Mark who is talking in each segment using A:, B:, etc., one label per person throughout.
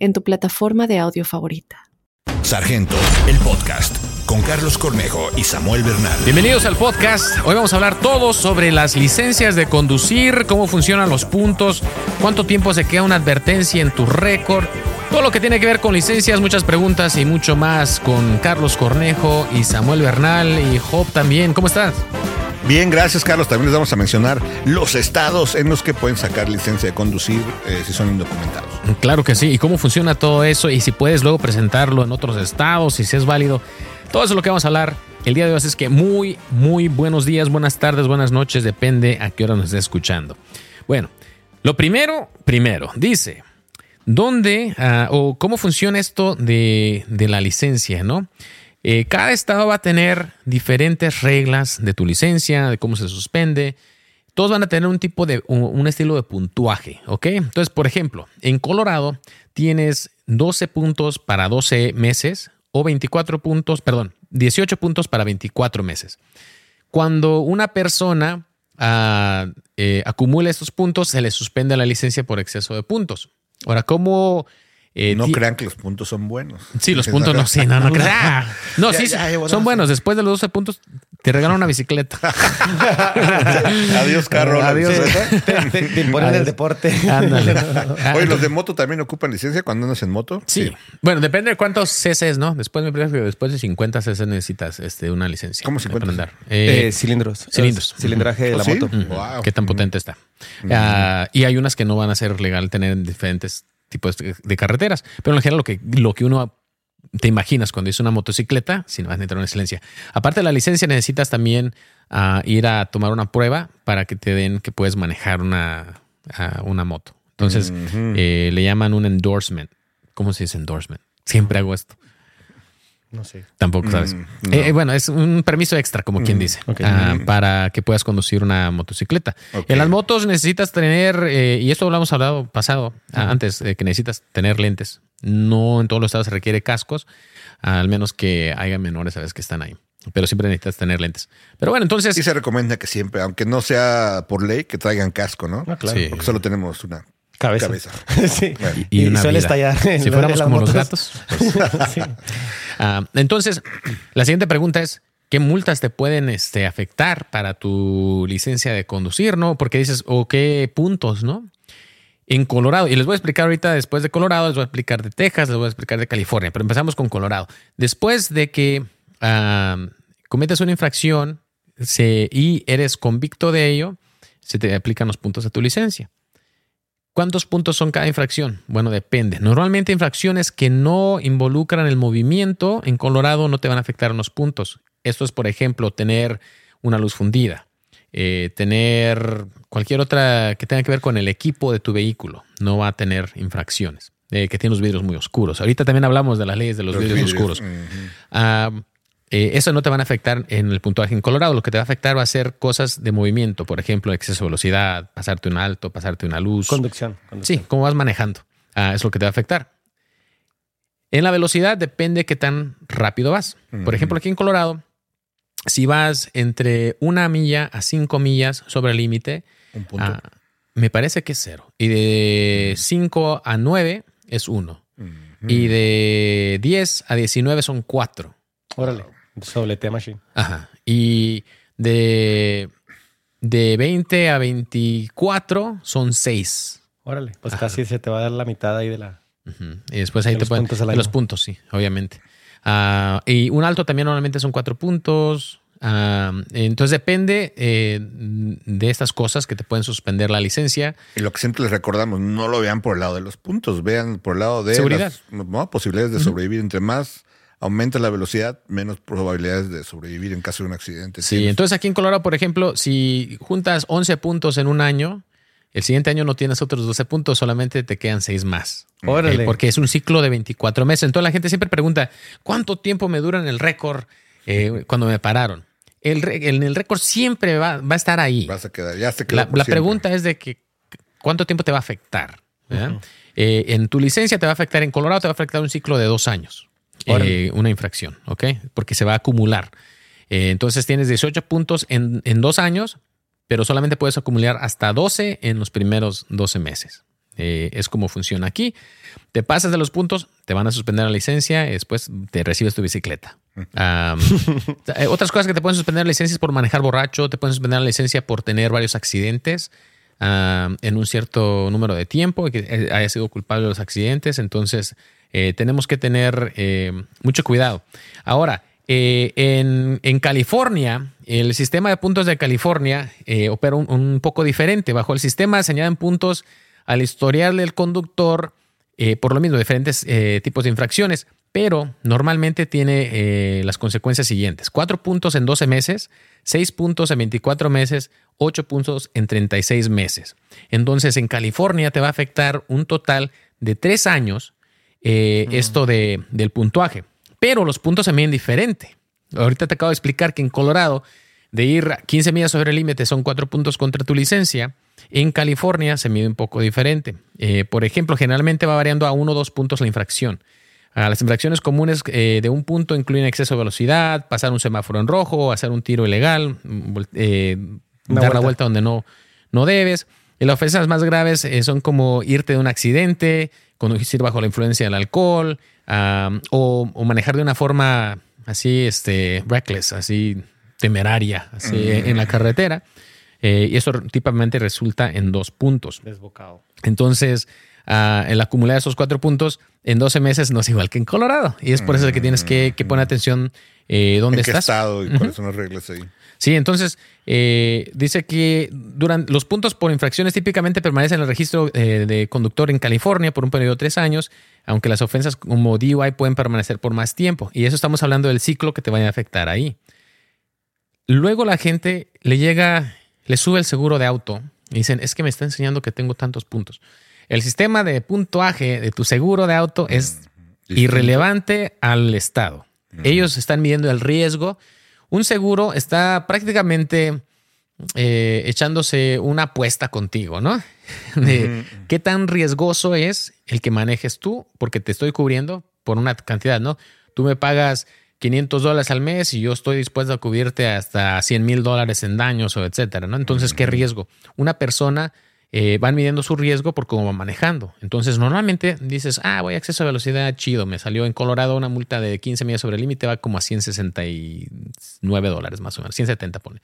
A: en tu plataforma de audio favorita.
B: Sargento, el podcast con Carlos Cornejo y Samuel Bernal.
C: Bienvenidos al podcast. Hoy vamos a hablar todo sobre las licencias de conducir, cómo funcionan los puntos, cuánto tiempo se queda una advertencia en tu récord, todo lo que tiene que ver con licencias, muchas preguntas y mucho más con Carlos Cornejo y Samuel Bernal y Job también. ¿Cómo estás?
B: Bien, gracias Carlos. También les vamos a mencionar los estados en los que pueden sacar licencia de conducir eh, si son indocumentados.
C: Claro que sí. ¿Y cómo funciona todo eso? Y si puedes luego presentarlo en otros estados si es válido. Todo eso es lo que vamos a hablar el día de hoy. Es que muy, muy buenos días, buenas tardes, buenas noches. Depende a qué hora nos esté escuchando. Bueno, lo primero, primero, dice, ¿dónde ah, o cómo funciona esto de, de la licencia, no? Eh, cada estado va a tener diferentes reglas de tu licencia, de cómo se suspende. Todos van a tener un tipo de, un, estilo de puntuaje, ¿ok? Entonces, por ejemplo, en Colorado tienes 12 puntos para 12 meses o 24 puntos, perdón, 18 puntos para 24 meses. Cuando una persona ah, eh, acumula estos puntos, se le suspende la licencia por exceso de puntos. Ahora, ¿cómo eh,
B: no crean que los puntos son buenos.
C: Sí, los puntos no, sí, no, no crean. No,
B: Ya,
C: sí,
B: ya, ya, bueno,
C: son buenos. Después de los 12 puntos, te regalan una bicicleta.
B: Adiós, carro.
C: Adiós.
D: Te, te- te imponen el deporte.
C: Ándale.
B: Oye, ¿los de moto también ocupan licencia cuando andas en moto?
C: Sí. Bueno, depende de cuántos CCs, ¿no? Después me parece que después de 50 CC necesitas este, una licencia.
B: ¿Cómo 50?
C: para andar. Eh,
D: Eh, cilindros.
C: cilindros.
D: Cilindraje de
B: ¿Oh,
D: la
B: sí?
D: moto.
B: wow.
C: ¿Qué tan potente está? Ah, y hay unas que no van a ser legal tener en diferentes tipos de, carreteras. Pero en general lo que, lo que uno te imaginas cuando dice una motocicleta, si no vas a necesitar una licencia. Aparte de la licencia, necesitas también ah, ir a tomar una prueba para que te den que puedes manejar una, ah, una moto. Entonces, eh, le llaman un endorsement. ¿Cómo se dice endorsement? Siempre hago esto.
D: No sé.
C: Tampoco sabes.
B: Mm,
C: Eh,
B: no.
C: eh, bueno, es un permiso extra, como quien dice,
D: ok.
C: ah,
B: Mm.
C: para que puedas conducir una motocicleta. En las motos necesitas tener, eh, y esto lo hemos hablado pasado, ah, antes, eh, que necesitas tener lentes. No en todos los estados se requiere cascos, al menos que haya menores a veces que están ahí. Pero siempre necesitas tener lentes. Pero bueno, entonces...
B: Sí se recomienda que siempre, aunque no sea por ley, que traigan casco, ¿no?
D: Ah, claro.
C: Sí.
B: Porque solo tenemos una
D: Cabeza.
B: cabeza.
D: sí.
B: Bueno.
C: y, una
D: suele
C: vida.
D: estallar. en
C: Si fuéramos como los
D: motos.
C: gatos. pues,
D: Sí.
C: Ah, entonces, la siguiente pregunta es, ¿qué multas te pueden este, afectar para tu licencia de conducir, no? Porque dices, o qué puntos, ¿no? En Colorado, y les voy a explicar ahorita después de Colorado, les voy a explicar de Texas, les voy a explicar de California, pero empezamos con Colorado. Después de que ah, cometes una infracción se- y eres convicto de ello, se te aplican los puntos de tu licencia. ¿Cuántos puntos son cada infracción? Bueno, depende. Normalmente infracciones que no involucran el movimiento en Colorado no te van a afectar en los puntos. Esto es, por ejemplo, tener una luz fundida, eh, tener cualquier otra que tenga que ver con el equipo de tu vehículo. No va a tener infracciones. Eh, que tiene los vidrios muy oscuros. Ahorita también hablamos de las leyes de los,
B: Los
C: vidrios,
B: vidrios.
C: oscuros. Eh, eso no te van a afectar en el puntuaje en Colorado. Lo que te va a afectar va a ser cosas de movimiento, por ejemplo, exceso de velocidad, pasarte un alto, pasarte una luz.
D: Conducción.
C: Sí,
D: conducción.
C: cómo vas manejando. Ah, es lo que te va a afectar. En la velocidad depende qué tan rápido vas. Por ejemplo, aquí en Colorado, si vas entre una milla a cinco millas sobre el límite, ah, me parece que es cero. Y de 5 a 9 es uno. Y de 10 a 19 son cuatro.
D: Órale. Sobletea machine.
C: Ajá. Y de, de 20 a 24 son 6.
D: Órale. Pues
C: Ajá.
D: casi se te va a dar la mitad ahí de la.
C: Y después ahí
D: De
C: te
D: los
C: pueden.
D: puntos al
C: de
D: año.
C: los puntos, sí, obviamente. Ah, y un alto también normalmente son cuatro puntos. Ah, entonces depende eh, de estas cosas que te pueden suspender la licencia.
B: Y lo que siempre les recordamos, no lo vean por el lado de los puntos, vean por el lado de
C: Seguridad.
B: las ¿no? posibilidades de sobrevivir. Entre más aumenta la velocidad, menos probabilidades de sobrevivir en caso de un accidente.
C: Sí,
B: Tienes-
C: entonces aquí en Colorado, por ejemplo, si juntas 11 puntos en un año, el siguiente año no tienes otros 12 puntos, solamente te quedan 6 más.
D: Órale.
C: Eh, porque es un ciclo de 24 meses. Entonces la gente siempre pregunta, ¿cuánto tiempo me dura en el récord eh, cuando me pararon? El, en el récord siempre va, va a estar ahí.
B: Vas a quedar, ya se quedó
C: La, pregunta es de que cuánto tiempo te va a afectar. Eh, en tu licencia te va a afectar, en Colorado te va a afectar un ciclo de dos años. Eh, una infracción, ¿ok? Porque se va a acumular. Eh, entonces tienes 18 puntos en, en dos años, pero solamente puedes acumular hasta 12 en los primeros 12 meses. Eh, es como funciona aquí. Te pasas de los puntos, te van a suspender la licencia y después te recibes tu bicicleta. Otras cosas que te pueden suspender la licencia es por manejar borracho, te pueden suspender la licencia por tener varios accidentes en un cierto número de tiempo y que haya sido culpable de los accidentes. Entonces, eh, tenemos que tener eh, mucho cuidado. Ahora, eh, en, en California, el sistema de puntos de California opera un, poco diferente. Bajo el sistema se añaden puntos al historial del conductor por lo mismo, diferentes tipos de infracciones, pero normalmente tiene las consecuencias siguientes. Cuatro puntos en 12 meses, seis puntos en 24 meses, ocho puntos en 36 meses. Entonces, en California te va a afectar un total de tres años eh, esto de, del puntuaje. Pero los puntos se miden diferente. Ahorita te acabo de explicar que en Colorado, de ir 15 millas sobre el límite son cuatro puntos contra tu licencia. En California se mide un poco diferente. Eh, por ejemplo, generalmente va variando a uno o dos puntos la infracción. Ah, las infracciones comunes eh, de un punto incluyen exceso de velocidad, pasar un semáforo en rojo, hacer un tiro ilegal, eh, dar la
D: vuelta.
C: donde no, no debes. Y las ofensas más graves son como irte de un accidente, conducir bajo la influencia del alcohol ah, o, o manejar de una forma así, este, reckless, así temeraria, así en la carretera. Eh, y eso típicamente resulta en dos puntos.
D: Desbocado.
C: Entonces, ah, el acumular esos cuatro puntos en 12 meses no es igual que en Colorado. Y es por eso que tienes que, que poner atención eh, dónde
B: ¿En qué
C: estás.
B: estado y cuáles son las reglas ahí?
C: Sí, entonces eh, dice que durante los puntos por infracciones típicamente permanecen en el registro eh, de conductor en California por un periodo de tres años, aunque las ofensas como DUI pueden permanecer por más tiempo. Y eso estamos hablando del ciclo que te vaya a afectar ahí. Luego la gente le llega, le sube el seguro de auto y dicen, es que me está enseñando que tengo tantos puntos. El sistema de puntuaje de tu seguro de auto es
B: Distinto.
C: irrelevante al Estado. Ellos están midiendo el riesgo. Un seguro está prácticamente eh, echándose una apuesta contigo, ¿no? De qué tan riesgoso es el que manejes tú, porque te estoy cubriendo por una cantidad, ¿no? Tú me pagas 500 dólares al mes y yo estoy dispuesto a cubrirte hasta 100 mil dólares en daños o etcétera, ¿no? Entonces, ¿qué riesgo? Una persona eh, van midiendo su riesgo por cómo va manejando. Entonces, normalmente dices, ah, voy a exceso de velocidad, chido. Me salió en Colorado una multa de 15 millas sobre el límite, va como a 169 dólares más o menos, 170 pone.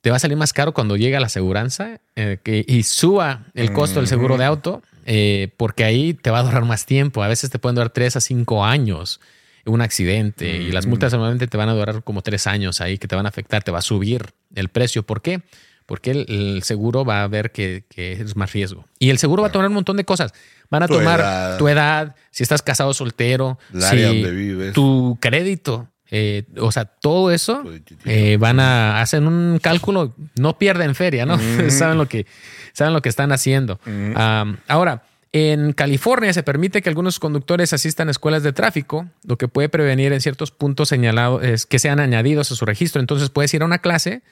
C: Te va a salir más caro cuando llega la aseguranza eh, que, y suba el costo del seguro de auto, eh, porque ahí te va a durar más tiempo. A veces te pueden durar 3 a 5 años un accidente y las multas normalmente te van a durar como 3 años ahí que te van a afectar, te va a subir el precio. ¿Por qué? Porque el, el seguro va a ver que, que es más riesgo. Y el seguro va a tomar un montón de cosas. Van a
B: Tu
C: tomar
B: edad.
C: tu edad, si estás casado o soltero, si
B: donde vives.
C: tu crédito. eh, o sea, todo eso eh, van a hacen un cálculo, no pierden feria, ¿no? saben lo que saben lo que están haciendo. Am, ahora, en California se permite que algunos conductores asistan a escuelas de tráfico, lo que puede prevenir en ciertos puntos señalados es que sean añadidos a su registro. Entonces puedes ir a una clase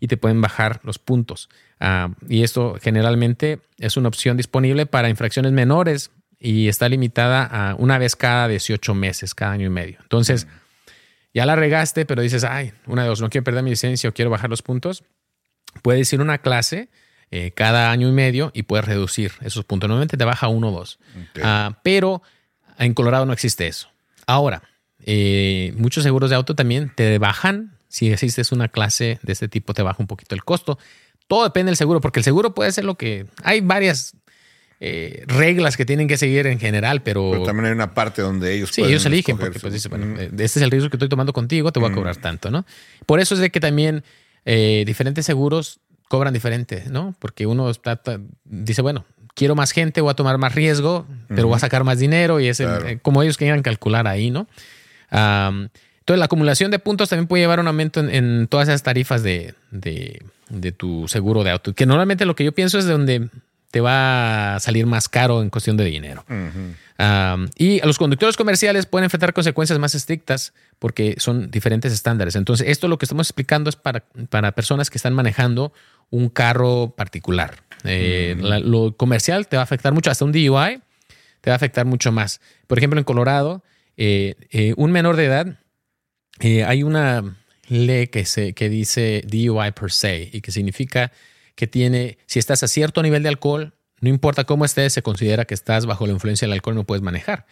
C: y te pueden bajar los puntos. Ah, y esto generalmente es una opción disponible para infracciones menores y está limitada a una vez cada 18 meses, cada año y medio. Entonces, ya la regaste, pero dices, ay, una de dos, no quiero perder mi licencia o quiero bajar los puntos. Puedes ir a una clase eh, cada año y medio y puedes reducir esos puntos. Normalmente te baja uno o dos. Ah, pero en Colorado no existe eso. Ahora, eh, muchos seguros de auto también te bajan. Si existes una clase de este tipo, te baja un poquito el costo. Todo depende del seguro, porque el seguro puede ser lo que. Hay varias eh, reglas que tienen que seguir en general, pero.
B: Pero también hay una parte donde ellos
C: Sí, ellos eligen porque pues dice, bueno, este es el riesgo que estoy tomando contigo, te voy a cobrar tanto, ¿no? Por eso es de que también eh, diferentes seguros cobran diferente, ¿no? Porque uno está, dice, bueno, quiero más gente, voy a tomar más riesgo, pero voy a sacar más dinero y es el-
B: Claro.
C: eh, como ellos quieran calcular ahí, ¿no? Entonces, la acumulación de puntos también puede llevar a un aumento en, en todas esas tarifas de, de- de tu seguro de auto. Que normalmente lo que yo pienso es de donde te va a salir más caro en cuestión de dinero. Um, y los conductores comerciales pueden enfrentar consecuencias más estrictas porque son diferentes estándares. Entonces, esto lo que estamos explicando es para, para personas que están manejando un carro particular. Eh, la- lo comercial te va a afectar mucho, hasta un DUI te va a afectar mucho más. Por ejemplo, en Colorado, eh, eh, un menor de edad, eh, hay una ley que, se, dice DUI per se y que significa que tiene, si estás a cierto nivel de alcohol, no importa cómo estés, se considera que estás bajo la influencia del alcohol no puedes manejar.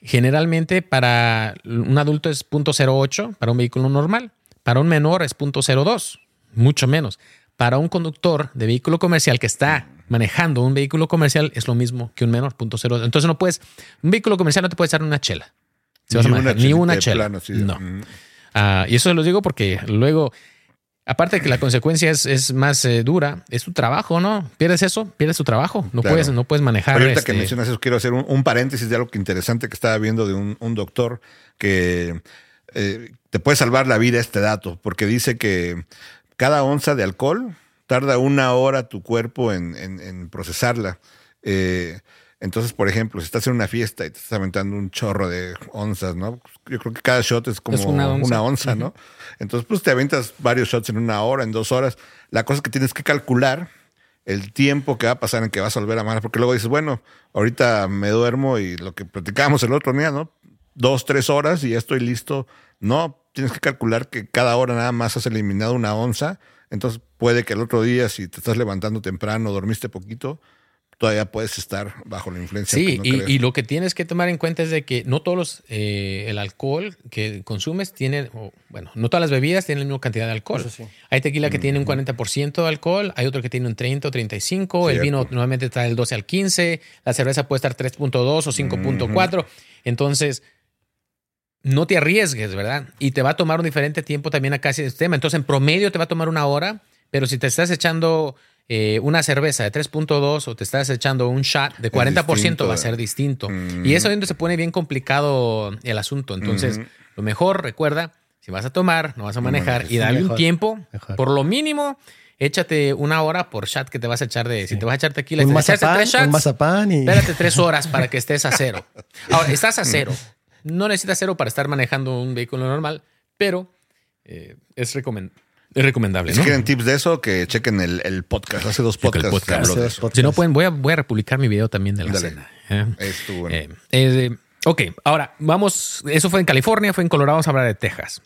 C: Generalmente para un adulto es 0.08 para un vehículo normal, para un menor es 0.02, mucho menos. Para un conductor de vehículo comercial que está manejando un vehículo comercial es lo mismo que un menor, 0.02. Entonces no puedes, un vehículo comercial no te puede echar una chela. Si vas a manejar, ni una chela.
B: plano, sí,
C: no.
B: mm.
C: Ah, y eso se los digo porque luego, aparte de que la consecuencia es, es más eh, dura, es tu trabajo, ¿no? Pierdes eso, pierdes tu trabajo. No,
B: Claro.
C: puedes, no puedes manejar.
B: Pero ahorita
C: este,
B: que mencionas eso, quiero hacer un, un paréntesis de algo que interesante que estaba viendo de un, un doctor que eh, te puede salvar la vida este dato, porque dice que cada onza de alcohol tarda una hora tu cuerpo en, en- en procesarla. Eh, entonces, por ejemplo, si estás en una fiesta y te estás aventando un chorro de onzas, ¿no? Yo creo que cada shot es como
C: Es una
B: una
C: onza.
B: onza, ¿no? Entonces, pues te aventas varios shots en una hora, en dos horas. La cosa es que tienes que calcular el tiempo que va a pasar en que vas a volver a manejar, porque luego dices, bueno, ahorita me duermo y lo que platicábamos el otro día, ¿no? Dos, tres horas y ya estoy listo. No, tienes que calcular que cada hora nada más has eliminado una onza, entonces puede que el otro día, si te estás levantando temprano, dormiste poquito, todavía puedes estar bajo la influencia.
C: Sí,
B: no
C: y, y lo que tienes que tomar en cuenta es de que no todos los, eh, el alcohol que consumes tiene, bueno, no todas las bebidas tienen la misma cantidad de alcohol.
D: Eso sí.
C: Hay tequila que tiene un 40% de alcohol, hay otro que tiene un 30 o 35, el
B: Cierto.
C: vino normalmente trae el 12 al 15, la cerveza puede estar 3.2 o 5.4. Entonces, no te arriesgues, ¿verdad? Y te va a tomar un diferente tiempo también acá ese tema. Entonces, en promedio te va a tomar una hora, pero si te estás echando eh, una cerveza de 3.2 o te estás echando un shot de 40%
B: distinto,
C: va a
B: ¿verdad?
C: ser distinto.
B: Mm.
C: Y eso es donde se pone bien complicado el asunto. Entonces,
B: Ujú.
C: lo mejor, recuerda, si vas a tomar, no vas a manejar y darle un
D: Mejor,
C: tiempo,
D: mejor.
C: por lo mínimo, échate una hora por shot que te vas a echar de, si te vas a echar tequila,
D: Un
C: te
D: mazapán,
C: tres shots,
D: un mazapán y...
C: Espérate tres horas para que estés a cero. Ahora, estás a cero. No necesitas cero para estar manejando un vehículo normal, pero eh, es, recomen- es recomendable.
B: Si
C: ¿no?
B: quieren tips de eso, que chequen el, el podcast. Hace dos podcasts.
C: podcast.
D: Hace dos
C: Si no pueden, voy a, voy a republicar mi video también de la
B: Dale.
C: cena. ¿eh?
B: Estuvo bueno.
C: Eh, eh, ok, ahora vamos. Eso fue en California, fue en Colorado. Vamos a hablar de Texas.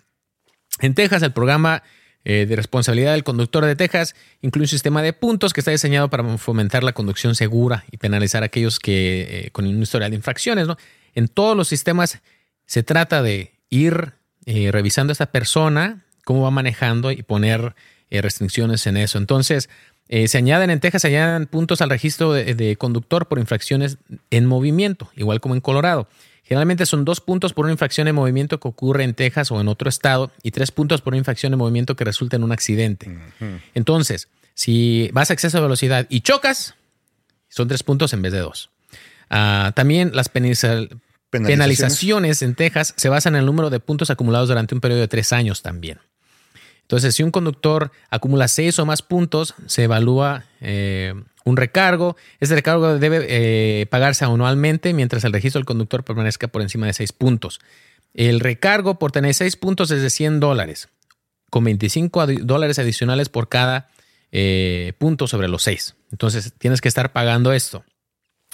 C: En Texas, el programa eh, de responsabilidad del conductor de Texas incluye un sistema de puntos que está diseñado para fomentar la conducción segura y penalizar a aquellos que eh, con un historial de infracciones. ¿no? En todos los sistemas se trata de ir eh, revisando a esta persona, cómo va manejando y poner eh, restricciones en eso. Entonces, eh, se añaden en Texas, se añaden puntos al registro de, de conductor por infracciones en movimiento, igual como en Colorado. Generalmente son dos puntos por una infracción en movimiento que ocurre en Texas o en otro estado y tres puntos por una infracción en movimiento que resulta en un accidente. Entonces, si vas a exceso de velocidad y chocas, son tres puntos en vez de dos. Ah, también las penaliza- penalizaciones en Texas se basan en el número de puntos acumulados durante un periodo de tres años también. Entonces, si un conductor acumula seis o más puntos, se evalúa eh, un recargo. Ese recargo debe eh, pagarse anualmente mientras el registro del conductor permanezca por encima de seis puntos. El recargo por tener seis puntos es de 100 dólares, con 25 adi- dólares adicionales por cada eh, punto sobre los seis. Entonces, tienes que estar pagando esto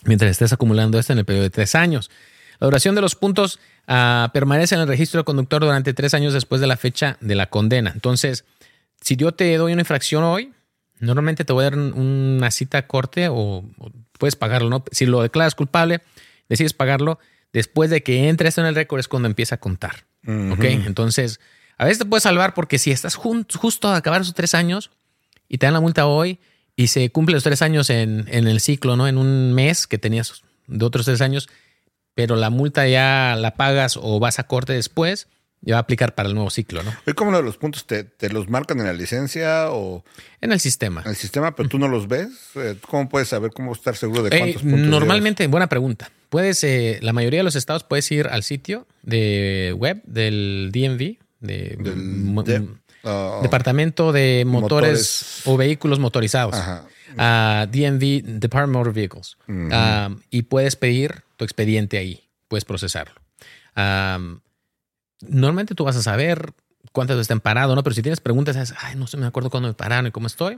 C: mientras estés acumulando esto en el periodo de tres años. La duración de los puntos ah, permanece en el registro del conductor durante tres años después de la fecha de la condena. Entonces, si yo te doy una infracción hoy, normalmente te voy a dar un- una cita corte o, o puedes pagarlo, ¿no? Si lo declaras culpable, decides pagarlo, después de que entre esto en el récord es cuando empieza a contar. ¿Ok? Entonces, a veces te puede salvar porque si estás justo a acabar esos tres años y te dan la multa hoy y se cumplen los tres años en, en el ciclo, ¿no? En un mes que tenías de otros tres años, pero la multa ya la pagas o vas a corte después, ya va a aplicar para el nuevo ciclo, ¿no?
B: Oye, ¿Cómo los puntos? ¿Te, te los marcan en la licencia o
C: En el sistema.
B: en el sistema, pero tú no los ves? Eh, ¿Cómo puedes saber cómo estar seguro de
C: Eh,
B: cuántos puntos
C: normalmente, buena pregunta. Puedes, eh, la mayoría de los estados puedes ir al sitio de web del DMV, de,
B: Del de- ah,
C: Departamento de Motores,
B: Motores.
C: o Vehículos Motorizados.
B: Ajá.
C: Ah, DMV, Department of Motor Vehicles.
B: Ujú.
C: Ah, y puedes pedir tu expediente ahí, puedes procesarlo. Normalmente tú vas a saber cuántas veces te han parado, ¿no? Pero si tienes preguntas, es, ay, no sé, me acuerdo cuándo me pararon y cómo estoy.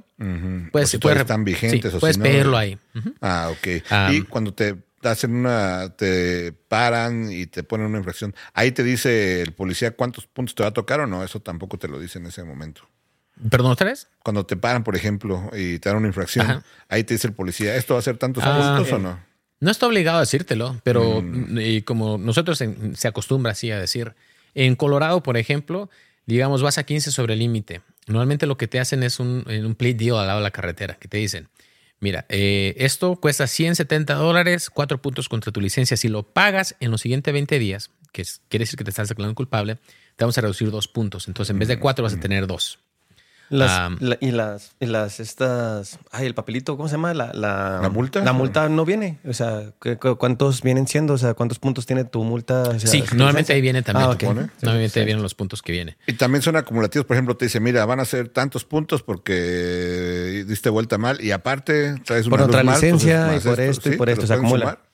B: O si
C: puedes
B: están vigentes
C: sí,
B: o si
C: puedes
B: no.
C: pedirlo ahí.
B: Ah, ok. Y cuando te hacen una, te paran y te ponen una infracción, ahí te dice el policía cuántos puntos te va a tocar o no, eso tampoco te lo dice en ese momento.
C: ¿Perdón, otra vez?
B: Cuando te paran, por ejemplo, y te dan una infracción,
C: Ajá.
B: ahí te dice el policía, ¿esto va a ser tantos
C: Ah,
B: puntos o no?
C: No está obligado a decírtelo, pero
B: Mm.
C: y como nosotros en- se acostumbra así a decir, en Colorado, por ejemplo, digamos, vas a 15 sobre el límite. Normalmente lo que te hacen es un, un plate deal al lado de la carretera, que te dicen, mira, eh, esto cuesta 170 dólares, cuatro puntos contra tu licencia. Si lo pagas en los siguientes 20 días, que es- quiere decir que te estás declarando culpable, te vamos a reducir dos puntos. Entonces, en vez de cuatro, vas a tener dos.
D: Las,
C: Ah.
D: la- y las, y las, estas, ay, el papelito, ¿cómo se llama? La, la,
B: ¿La multa?
D: La multa no viene. O sea, ¿qué- cu- ¿cuántos vienen siendo? O sea, ¿cuántos puntos tiene tu multa? O sea,
C: Sí, normalmente ahí viene también.
D: Ah?
C: Normalmente ahí vienen los puntos que viene.
B: Y también son acumulativos, por ejemplo, te dice, mira, van a ser tantos puntos porque diste vuelta mal y aparte traes
D: Por
B: una
D: otra
B: luz mal,
D: licencia,
B: entonces,
D: y por esto, y
B: sí,
D: por
B: te
D: esto, se acumula.
B: sumar.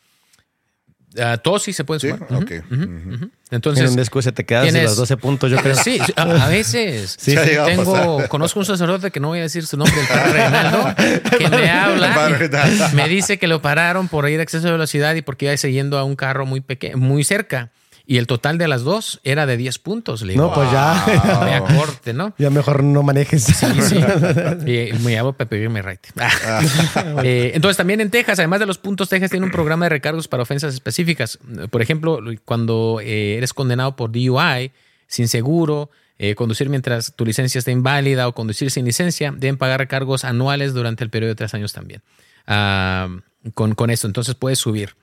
C: Ah, todos sí se pueden
B: Sí,
C: sumar. Ujú,
B: ok.
C: ujú,
B: Ujú.
C: ujú. Entonces,
D: en un descuido se te quedas
C: tienes-
D: los 12 puntos, yo creo.
C: Sí, sí, a, a veces.
B: Sí, a
C: Tengo, conozco un sacerdote que no voy a decir su nombre, el padre Reinaldo, que me habla, me dice que lo pararon por ir a exceso de velocidad y porque iba siguiendo a un carro muy pequeño, muy cerca. Y el total de las dos era de 10 puntos. Le digo,
D: No, pues ya.
B: Wow.
C: me acorte, ¿no?
D: Ya mejor no manejes.
C: Sí, sí. Y me llamo Pepe Irme Right. Eh, entonces, también en Texas, además de los puntos, Texas tiene un programa de recargos para ofensas específicas. Por ejemplo, cuando eh, eres condenado por DUI, sin seguro, eh, conducir mientras tu licencia está inválida o conducir sin licencia, deben pagar recargos anuales durante el periodo de tres años también. Ah, con, con esto, entonces puedes subir.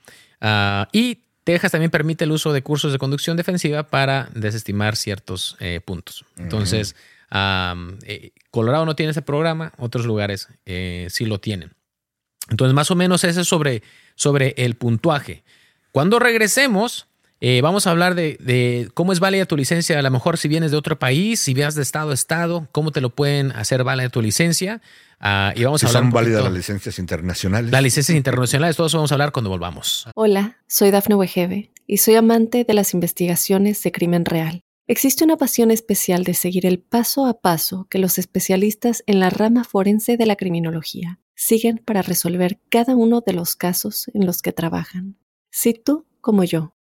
C: Ah, y Texas también permite el uso de cursos de conducción defensiva para desestimar ciertos eh, puntos. Entonces, eh, Colorado no tiene ese programa, otros lugares eh, sí lo tienen. Entonces, más o menos ese es sobre, sobre el puntuaje. Cuando regresemos, eh, vamos a hablar de, de cómo es válida tu licencia. A lo mejor si vienes de otro país, si vienes de estado a estado, cómo te lo pueden hacer válida tu licencia. Ah, y vamos
B: Si
C: a hablar
B: son válidas las licencias internacionales.
C: las licencias internacionales. Todo eso vamos a hablar cuando volvamos.
A: Hola, soy Dafne Wegebe y soy amante de las investigaciones de crimen real. Existe una pasión especial de seguir el paso a paso que los especialistas en la rama forense de la criminología siguen para resolver cada uno de los casos en los que trabajan. Si tú, como yo,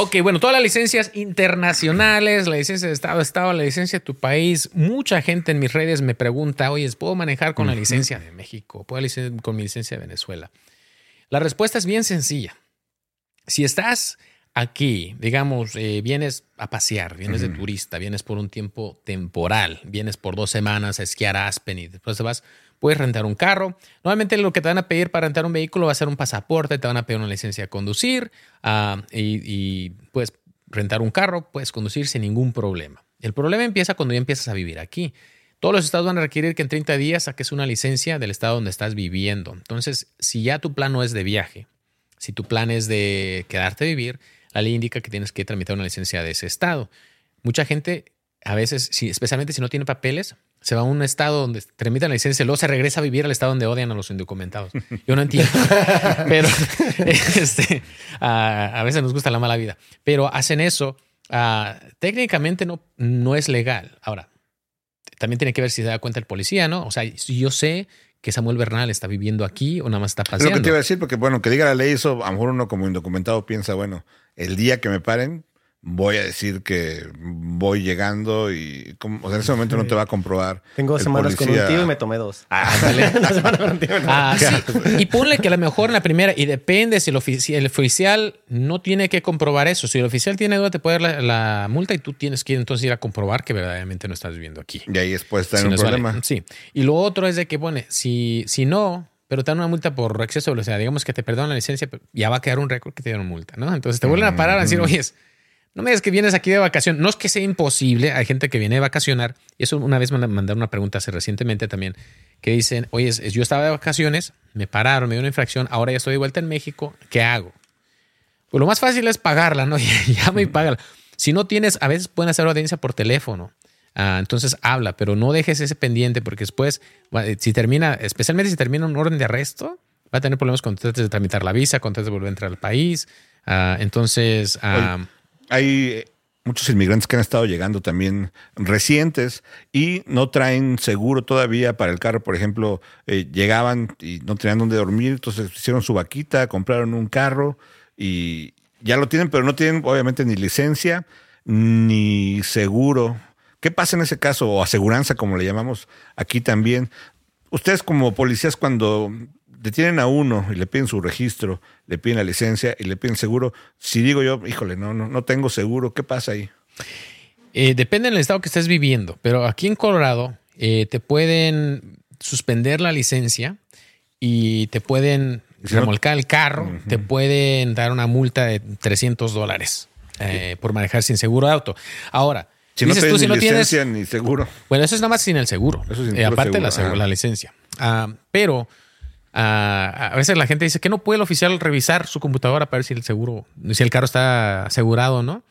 C: Ok, bueno, todas las licencias internacionales, la licencia de Estado a Estado, la licencia de tu país. Mucha gente en mis redes me pregunta, oye, ¿puedo manejar con la licencia de México? ¿Puedo con mi licencia de Venezuela? La respuesta es bien sencilla. Si estás aquí, digamos, eh, vienes a pasear, vienes de turista, vienes por un tiempo temporal, vienes por dos semanas a esquiar a Aspen y después te vas, puedes rentar un carro. Normalmente lo que te van a pedir para rentar un vehículo va a ser un pasaporte, te van a pedir una licencia de conducir ah, y, y puedes rentar un carro, puedes conducir sin ningún problema. El problema empieza cuando ya empiezas a vivir aquí. Todos los estados van a requerir que en 30 días saques una licencia del estado donde estás viviendo. Entonces, si ya tu plan no es de viaje, si tu plan es de quedarte a vivir, la ley indica que tienes que tramitar una licencia de ese estado. Mucha gente, a veces, si- especialmente si no tiene papeles, se va a un estado donde tramitan la licencia luego se regresa a vivir al estado donde odian a los indocumentados. Yo no entiendo. Pero este, a, a veces nos gusta la mala vida. Pero hacen eso. ah, técnicamente no, no es legal. Ahora, también tiene que ver si se da cuenta el policía, ¿no? O sea, yo sé que Samuel Bernal está viviendo aquí o nada más está
B: Es lo
C: paseando.
B: que te iba a decir, porque bueno, que diga la ley eso, a lo mejor uno como indocumentado piensa, bueno, el día que me paren, voy a decir que voy llegando y como, o sea, en ese momento no te va a comprobar.
D: Tengo
B: el
D: semanas con un tío y me tomé dos.
C: Ah, Ah, sí. Y ponle que a lo mejor en la primera, y depende si el, ofici- el oficial no tiene que comprobar eso. Si el oficial tiene duda, te puede dar la, la multa y tú tienes que ir entonces ir a comprobar que verdaderamente no estás viviendo aquí.
B: Y ahí después está
C: Si
B: en un problema.
C: Sí. Y lo otro es de que, bueno, si, si no, pero te dan una multa por exceso de velocidad, digamos que te perdonan la licencia, pero ya va a quedar un récord que te dieron multa, ¿no? Entonces te vuelven a parar a decir, oye, no me digas que vienes aquí de vacación. No es que sea imposible, hay gente que viene de vacacionar. Y eso una vez me mandaron una pregunta hace recientemente también, que dicen, oye, yo estaba de vacaciones, me pararon, me dio una infracción, ahora ya estoy de vuelta en México, ¿qué hago? Pues lo más fácil es pagarla, ¿no? Llama y págala. Si no tienes, a veces pueden hacer audiencia por teléfono. Ah, entonces habla, pero no dejes ese pendiente porque después, eh, si termina, especialmente si termina un orden de arresto, va a tener problemas cuando trates de tramitar la visa, cuando trates de volver a entrar al país. Ah, entonces, ah,
B: Hay eh, muchos inmigrantes que han estado llegando también recientes y no traen seguro todavía para el carro. Por ejemplo, eh, llegaban y no tenían dónde dormir, entonces hicieron su vaquita, compraron un carro y ya lo tienen, pero no tienen obviamente ni licencia ni seguro. ¿Qué pasa en ese caso? O aseguranza, como le llamamos aquí también. Ustedes como policías cuando detienen a uno y le piden su registro, le piden la licencia y le piden seguro, si digo yo, híjole, no, no, no tengo seguro, ¿qué pasa ahí?
C: Eh, depende del estado que estés viviendo, pero aquí en Colorado eh, te pueden suspender la licencia y te pueden
B: si no-
C: remolcar el carro, te pueden dar una multa de 300 dólares eh, por manejar sin seguro de auto. Ahora,
B: Si no
C: dices
B: tienes
C: tú, si
B: ni
C: no tienes,
B: licencia ni seguro.
C: bueno, eso es nada más sin el seguro.
B: Eso sin
C: Eh, aparte la,
B: seguro,
C: segu-
B: ah.
C: la licencia. Ah, pero a veces la gente dice que no puede el oficial revisar su computadora para ver si el seguro, si el carro está asegurado o no.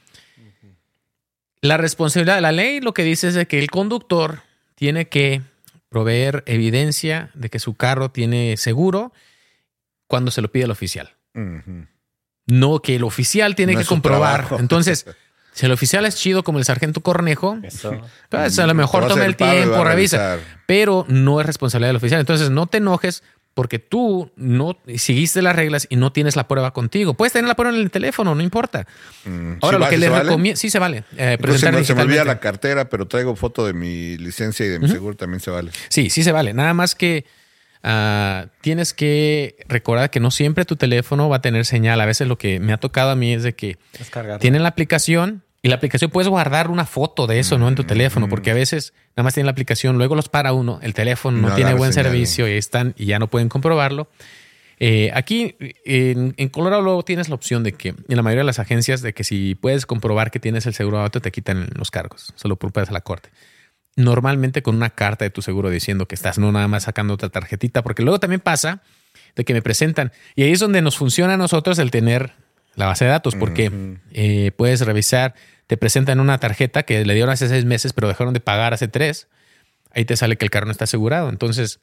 C: La responsabilidad, la ley lo que dice es de que el conductor tiene que proveer evidencia de que su carro tiene seguro cuando se lo pide el oficial. No que el oficial tiene
B: No
C: que comprobar.
B: trabajo.
C: Entonces, si el oficial es chido como el sargento Cornejo,
D: Eso.
C: pues a lo mejor toma el tiempo, revisa, pero no es responsabilidad del oficial. Entonces no te enojes porque tú no seguiste las reglas y no tienes la prueba contigo. Puedes tener la prueba en el teléfono, no importa.
B: Mm,
C: Ahora
B: ¿sí
C: lo
B: va-
C: que les
B: vale?
C: recomiendo, sí se vale. eh, presentar
B: se me- se me olvida la cartera, pero traigo foto de mi licencia y de mi seguro también se vale.
C: Sí, sí se vale. Nada más que ah, tienes que recordar que no siempre tu teléfono va a tener señal. A veces lo que me ha tocado a mí es de que
D: Descargar.
C: tienen la aplicación y la aplicación puedes guardar una foto de eso, ¿no? En tu teléfono, porque a veces nada más tienen la aplicación, luego los para uno, el teléfono no,
B: No
C: tiene buen
B: señal.
C: servicio y están y ya no pueden comprobarlo. Eh, aquí en, en Colorado luego tienes la opción de que en la mayoría de las agencias de que si puedes comprobar que tienes el seguro de auto te quitan los cargos, solo por a la corte. Normalmente con una carta de tu seguro diciendo que estás no nada más sacando otra tarjetita, porque luego también pasa de que me presentan y ahí es donde nos funciona a nosotros el tener la base de datos, porque eh, puedes revisar, te presentan una tarjeta que le dieron hace seis meses, pero dejaron de pagar hace tres. Ahí te sale que el carro no está asegurado. Entonces,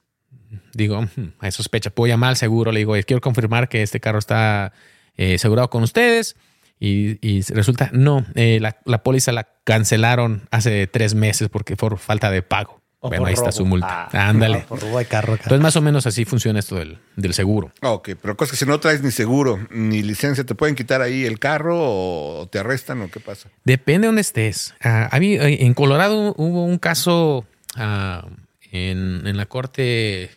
C: digo, "Hmm, hay sospecha. Puedo llamar al seguro, le digo, "Oye, quiero confirmar que este carro está eh, asegurado con ustedes. Y, y resulta, no, eh, la, la póliza la cancelaron hace tres meses porque por falta de pago.
D: O
C: bueno, ahí está su multa.
D: Ah,
C: Ándale.
D: no, por robo de carro.
C: Entonces, más o menos así funciona esto del, del seguro.
B: Ok, pero cosa que si no traes ni seguro ni licencia, ¿te pueden quitar ahí el carro o te arrestan o qué pasa?
C: Depende de dónde estés. Ah, eh, en Colorado hubo un caso ah, en, en la Corte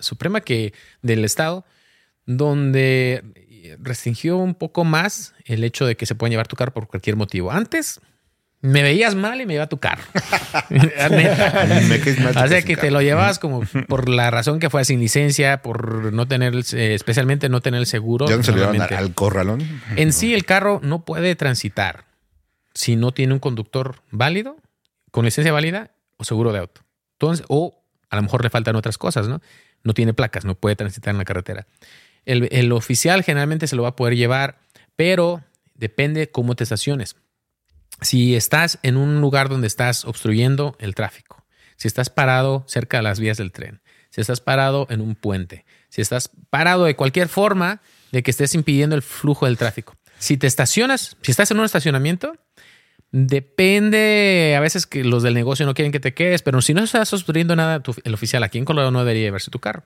C: Suprema que, del Estado donde restringió un poco más el hecho de que se pueden llevar tu carro por cualquier motivo. Antes me veías mal y me iba tu carro. O sea que te lo llevabas como por la razón que fue sin licencia, por no tener, eh, especialmente no tener el seguro.
B: ¿Ya no se le llevan
C: normalmente.
B: al corralón?
C: En sí, el carro no puede transitar si no tiene un conductor válido, con licencia válida o seguro de auto. Entonces, o a lo mejor le faltan otras cosas, ¿no? No tiene placas, no puede transitar en la carretera. El, el oficial generalmente se lo va a poder llevar, pero depende cómo te estaciones. Si estás en un lugar donde estás obstruyendo el tráfico, si estás parado cerca de las vías del tren, si estás parado en un puente, si estás parado de cualquier forma de que estés impidiendo el flujo del tráfico. Si te estacionas, si estás en un estacionamiento, depende, a veces que los del negocio no quieren que te quedes, pero si no estás obstruyendo nada, tu- el oficial aquí en Colorado no debería llevarse tu carro.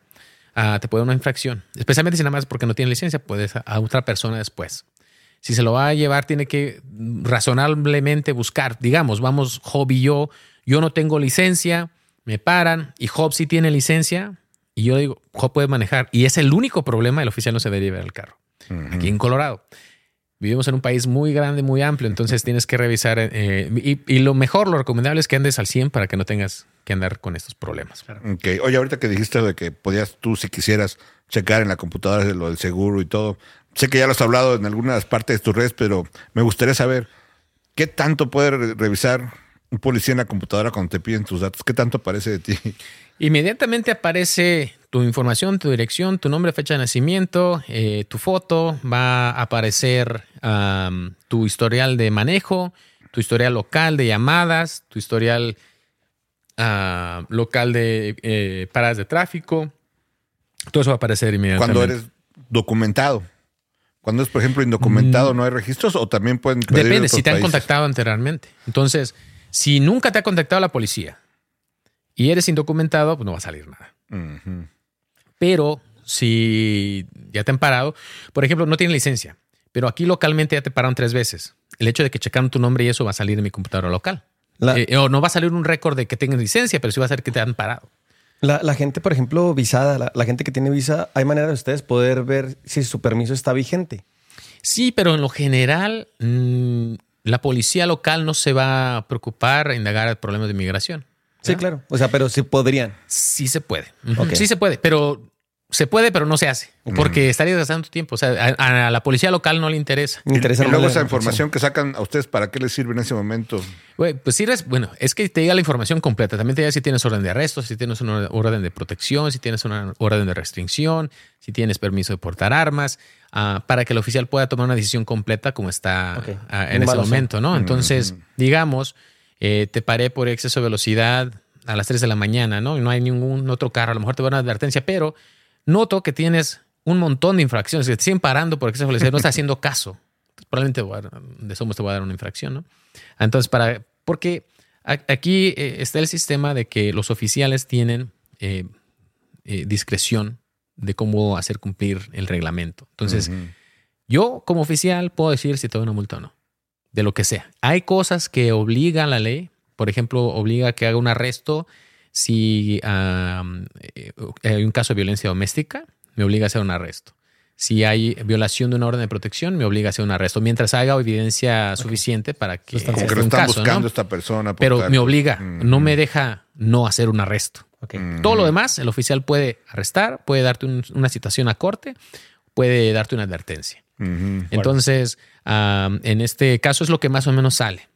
C: Ah, te puede dar una infracción, especialmente si nada más porque no tiene licencia, puedes a otra persona después. Si se lo va a llevar, tiene que razonablemente buscar. Digamos, vamos, Job y yo, yo no tengo licencia, me paran y Job sí tiene licencia y yo digo, Job puede manejar. Y es el único problema, el oficial no se debe llevar el carro. Aquí en Colorado. Vivimos en un país muy grande, muy amplio, entonces tienes que revisar. eh, y, y lo mejor, lo recomendable es que andes al 100 para que no tengas que andar con estos problemas.
B: Ok. Oye, ahorita que dijiste de que podías tú, si quisieras, checar en la computadora de lo del seguro y todo. Sé que ya lo has hablado en algunas partes de tus redes, pero me gustaría saber qué tanto puede re- revisar un policía en la computadora cuando te piden tus datos. ¿Qué tanto aparece de ti?
C: Inmediatamente aparece tu información, tu dirección, tu nombre, fecha de nacimiento, eh, tu foto, va a aparecer tu historial de manejo, tu historial local de llamadas, tu historial ah, local de eh, paradas de tráfico. Todo eso va a aparecer inmediatamente.
B: Cuando eres documentado. Cuando es, por ejemplo, indocumentado, ¿no hay registros? ¿O también pueden pedir en
C: Mm. Depende,
B: otros
C: si te han contactado anteriormente. Entonces, si nunca te ha contactado la policía y eres indocumentado, pues no va a salir nada. Pero si ya te han parado, por ejemplo, no tienes licencia, pero aquí localmente ya te pararon tres veces. El hecho de que checaron tu nombre y eso va a salir en mi computadora local.
D: La,
C: Eh, o no va a salir un récord de que tengas licencia, pero sí va a ser que te han parado.
D: La- la gente, por ejemplo, visada, la, la gente que tiene visa, hay manera de ustedes poder ver si su permiso está vigente.
C: Sí, pero en lo general, mm, la policía local no se va a preocupar en indagar problemas de inmigración.
D: Sí, claro. O sea, pero sí podrían.
C: Sí se puede. Sí se puede, pero se puede, pero no se hace. Porque estaría gastando tu tiempo. O sea, a, a la policía local no le interesa.
D: Me interesa
B: y luego esa información que sacan a ustedes, ¿para qué les sirve en ese momento?
C: Pues sí, bueno, es que te diga la información completa. También te diga si tienes orden de arresto, si tienes una orden de protección, si tienes una orden de restricción, si tienes permiso de portar armas, ah, para que el oficial pueda tomar una decisión completa como está ah,
D: Un
C: en ese
D: balazo.
C: momento, ¿no? Entonces, digamos, eh, te paré por exceso de velocidad a las 3 de la mañana, ¿no? Y no hay ningún otro carro, a lo mejor te va a dar una advertencia, pero noto que tienes un montón de infracciones, que te siguen parando por exceso de velocidad, no estás haciendo caso. Probablemente dar- de somos te voy a dar una infracción, ¿no? Entonces, para, porque aquí eh, está el sistema de que los oficiales tienen eh, eh, discreción de cómo hacer cumplir el reglamento. Entonces, yo como oficial puedo decir si te doy una multa o no, de lo que sea. Hay cosas que obliga la ley, por ejemplo, obliga a que haga un arresto si am, eh, hay un caso de violencia doméstica, me obliga a hacer un arresto. Si hay violación de una orden de protección, me obliga a hacer un arresto, mientras haga evidencia suficiente para que.
B: Como que lo están
C: caso, ¿no?
B: buscando esta persona.
C: Pero
B: tal-
C: me obliga,
B: Ujú.
C: no me deja no hacer un arresto. Todo lo demás, el oficial puede arrestar, puede darte un- una citación a corte, puede darte una advertencia. Entonces, en este caso es lo que más o menos sale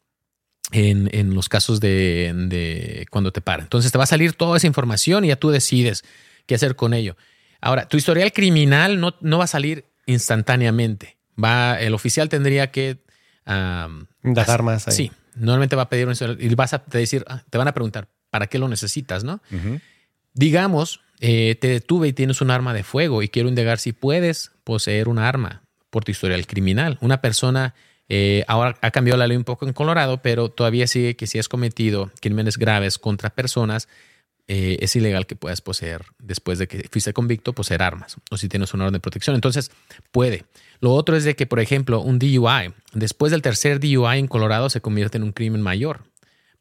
C: en, en los casos de, de cuando te paran. Entonces, te va a salir toda esa información y ya tú decides qué hacer con ello. Ahora, tu historial criminal no, no va a salir instantáneamente. Va, el oficial tendría que am,
D: Indagar más ahí.
C: Sí, normalmente va a pedir un historial y vas a decir, ah, te van a preguntar, ¿para qué lo necesitas? ¿No? Digamos, eh, te detuve y tienes un arma de fuego y quiero indagar si puedes poseer un arma por tu historial criminal. Una persona, eh, ahora ha cambiado la ley un poco en Colorado, pero todavía sigue que si has cometido crímenes graves contra personas, eh, es ilegal que puedas poseer, después de que fuiste convicto, poseer armas o si tienes una orden de protección. Entonces, puede. Lo otro es de que, por ejemplo, un DUI, después del tercer DUI en Colorado se convierte en un crimen mayor,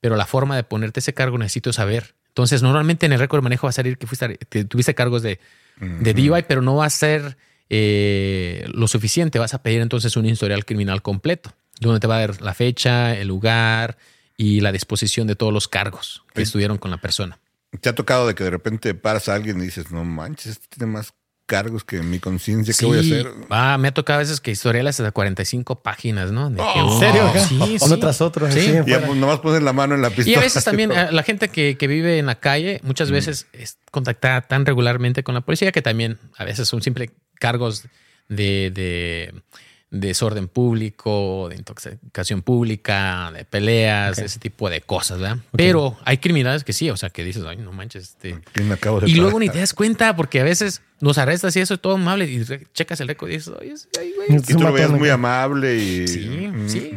C: pero la forma de ponerte ese cargo necesito saber. Entonces, normalmente en el récord de manejo va a salir que fuiste, que tuviste cargos de, de DUI, pero no va a ser eh, lo suficiente. Vas a pedir entonces un historial criminal completo, donde te va a dar la fecha, el lugar y la disposición de todos los cargos que estuvieron con la persona.
B: ¿Te ha tocado de que de repente paras a alguien y dices, no manches, este tiene más cargos que mi conciencia, ¿qué voy a hacer?
C: Ah, me ha tocado a veces que historiales hasta 45 páginas, ¿no? De
B: Oh,
C: oh,
D: ¿En serio? acá?
C: Sí,
D: Uno
C: sí.
D: tras otro.
C: Sí.
B: Y ya, pues, nomás pones la mano en la pistola.
C: Y a veces también eh, la gente que, que vive en la calle muchas veces es contactada tan regularmente con la policía que también a veces son simples cargos de, de desorden público, de intoxicación pública, de peleas, ese tipo de cosas, ¿verdad? Pero hay criminales que sí, o sea, que dices, ay, no manches, este...
B: ¿Quién me acabo de
C: Y luego ni te das cuenta porque a veces nos arrestas y eso es todo amable y checas el récord y dices, oye, ay, güey.
B: Y
D: Es
B: tú
D: un
B: lo
D: matón
B: muy amable y...
C: Sí,
B: Mm.
C: sí.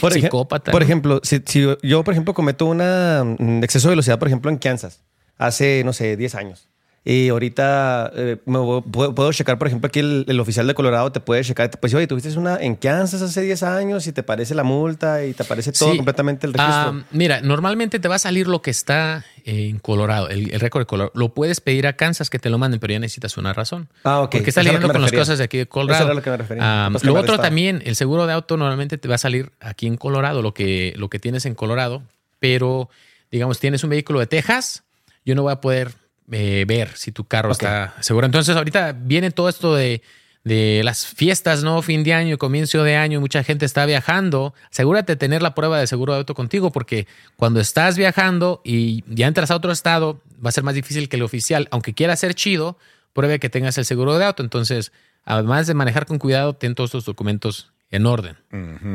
D: Por, ejem-
C: Psicópata.
D: por
C: ¿no?
D: ejemplo, si, si yo, por ejemplo, cometo una mm, exceso de velocidad, por ejemplo, en Kansas, hace, no sé, 10 años, Y ahorita eh, me puedo, puedo checar, por ejemplo, aquí el, el oficial de Colorado te puede checar. Decir, oye, tuviste una en Kansas hace 10 años y te aparece la multa y te aparece todo
C: Sí.
D: completamente el registro.
C: Ah, mira, normalmente te va a salir lo que está en Colorado, el, el récord de Colorado. Lo puedes pedir a Kansas que te lo manden, pero ya necesitas una razón.
D: Ah, ok.
C: Porque
D: Eso
C: estás
D: es a lo
C: lidiando con las cosas de aquí de Colorado.
D: Eso era lo que me refería. Pues
C: lo
D: me
C: otro
D: restaba.
C: también, el seguro de auto normalmente te va a salir aquí en Colorado, lo que, lo que tienes en Colorado, pero digamos, tienes un vehículo de Texas, yo no voy a poder eh, ver si tu carro está seguro. Entonces, ahorita viene todo esto de, de las fiestas, ¿no? Fin de año, comienzo de año, mucha gente está viajando. Asegúrate de tener la prueba de seguro de auto contigo, porque cuando estás viajando y ya entras a otro estado, va a ser más difícil que el oficial, aunque quiera ser chido, pruebe que tengas el seguro de auto. Entonces, además de manejar con cuidado, ten todos tus documentos en orden.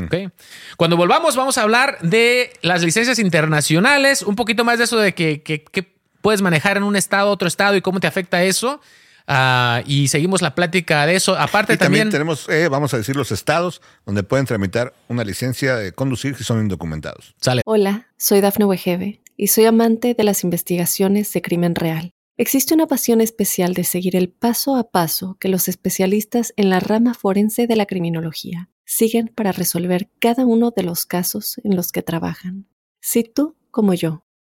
C: ¿ok? Cuando volvamos, vamos a hablar de las licencias internacionales, un poquito más de eso de que, que- que puedes manejar en un estado, otro estado y cómo te afecta eso. Ah, y seguimos la plática de eso. Aparte
B: Y también,
C: también,
B: tenemos, eh, vamos a decir, los estados donde pueden tramitar una licencia de conducir si son indocumentados.
C: sale.
A: Hola, soy Dafne Wegebe y soy amante de las investigaciones de crimen real. Existe una pasión especial de seguir el paso a paso que los especialistas en la rama forense de la criminología siguen para resolver cada uno de los casos en los que trabajan. Si tú, como yo,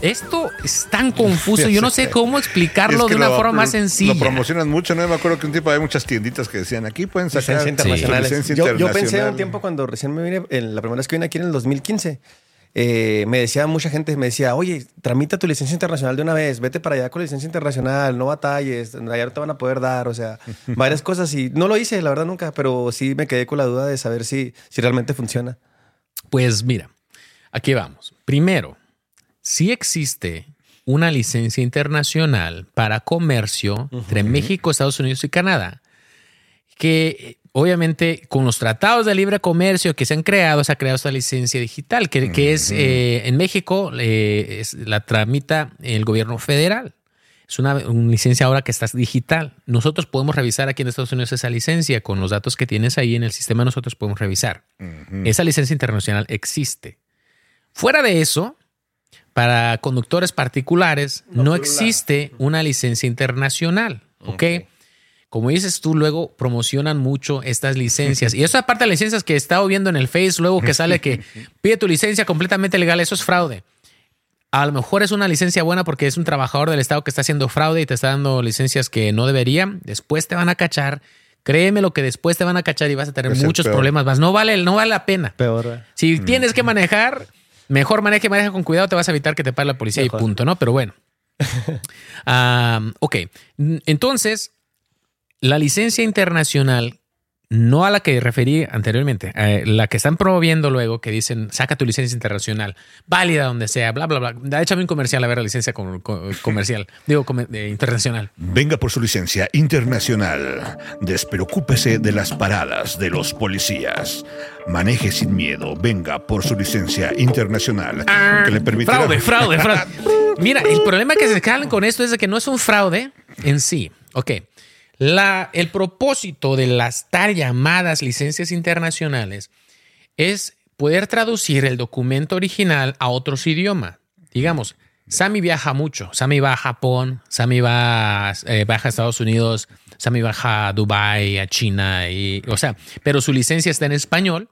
C: Esto es tan confuso. Yo no sé cómo explicarlo
B: Es que
C: de una
B: lo-
C: forma más sencilla.
B: Lo promocionan mucho, ¿no? Me acuerdo que un tiempo había muchas tienditas que decían, aquí pueden sacar
D: Licencia internacional.
B: licencia
D: yo, yo pensé un tiempo cuando recién me vine, en la primera vez que vine aquí en el 2015, eh, me decía mucha gente, me decía, oye, tramita tu licencia internacional de una vez, vete para allá con la licencia internacional, no batalles, allá no te van a poder dar, o sea, varias cosas. Y no lo hice, la verdad, nunca, pero sí me quedé con la duda de saber si, si realmente funciona.
C: Pues mira, aquí vamos. Primero, sí existe una licencia internacional para comercio entre México, Estados Unidos y Canadá, que obviamente con los tratados de libre comercio que se han creado, se ha creado esta licencia digital, que, que es eh, en México, eh, es- la tramita el gobierno federal. Es una, una licencia ahora que está digital. Nosotros podemos revisar aquí en Estados Unidos esa licencia con los datos que tienes ahí en el sistema. Nosotros podemos revisar. Esa licencia internacional existe. Fuera de eso, para conductores particulares no existe una licencia internacional. ¿Ok? Como dices tú, luego promocionan mucho estas licencias. Y eso aparte de las licencias que he estado viendo en el Face, luego que sale que pide tu licencia completamente legal, eso es fraude. A lo mejor es una licencia buena porque es un trabajador del Estado que está haciendo fraude y te está dando licencias que no deberían. Después te van a cachar. Créeme lo que después te van a cachar y vas a tener
B: Es
C: muchos problemas más. No vale, no vale la pena.
D: Peor.
C: Si tienes que manejar, mejor maneje, maneja con cuidado, te vas a evitar que te pare la policía
D: Mejor.
C: y punto, ¿no? Pero bueno. Ah, ok. Entonces, la licencia internacional, no a la que referí anteriormente, eh, la que están promoviendo luego, que dicen, saca tu licencia internacional, válida donde sea, bla, bla, bla. Échame un comercial a ver la licencia com- co- comercial, digo, come- eh, internacional.
B: Venga por su licencia internacional. Despreocúpese de las paradas de los policías. Maneje sin miedo. Venga por su licencia internacional. que le permitirá...
C: Fraude, fraude, fraude. Mira, el problema que se jalan con esto es de que no es un fraude en sí. Ok. La, el propósito de las tal llamadas licencias internacionales es poder traducir el documento original a otros idiomas. Digamos, Sammy viaja mucho. Sammy va a Japón, Sammy va, eh, a Estados Unidos, Sammy baja a Dubai, a China, y, o sea, pero su licencia está en español.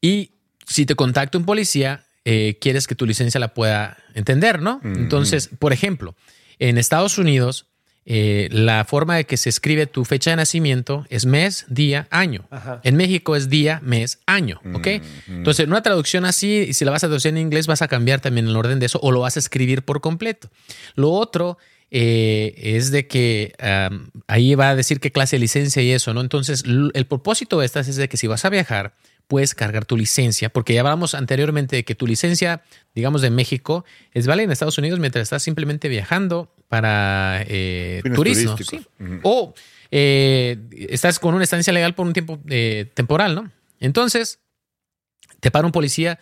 C: Y si te contacta un policía, eh, quieres que tu licencia la pueda entender, ¿no? Entonces, por ejemplo, en Estados Unidos, eh, la forma de que se escribe tu fecha de nacimiento es mes, día, año.
D: Ajá.
C: En México es día, mes, año, ¿ok? Entonces, en una traducción así, y si la vas a traducir en inglés, vas a cambiar también el orden de eso o lo vas a escribir por completo. Lo otro eh, es de que ahí va a decir qué clase de licencia y eso, ¿no? Entonces, el propósito de estas es de que si vas a viajar, puedes cargar tu licencia, porque ya hablamos anteriormente de que tu licencia, digamos, de México, es válida en Estados Unidos mientras estás simplemente viajando para eh, turismo. ¿sí? O eh, estás con una estancia legal por un tiempo eh, temporal, ¿no? Entonces, te para un policía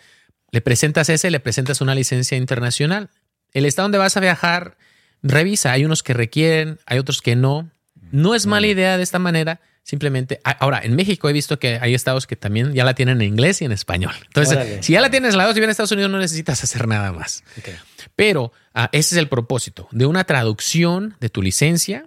C: le presentas ese, le presentas una licencia internacional. El estado donde vas a viajar, revisa. Hay unos que requieren, hay otros que no. No es mala idea de esta manera. Simplemente, ahora, en México he visto que hay estados que también ya la tienen en inglés y en español. Entonces,
D: Órale.
C: si ya la tienes en la dos y bien en Estados Unidos, no necesitas hacer nada más. Pero ah, ese es el propósito de una traducción de tu licencia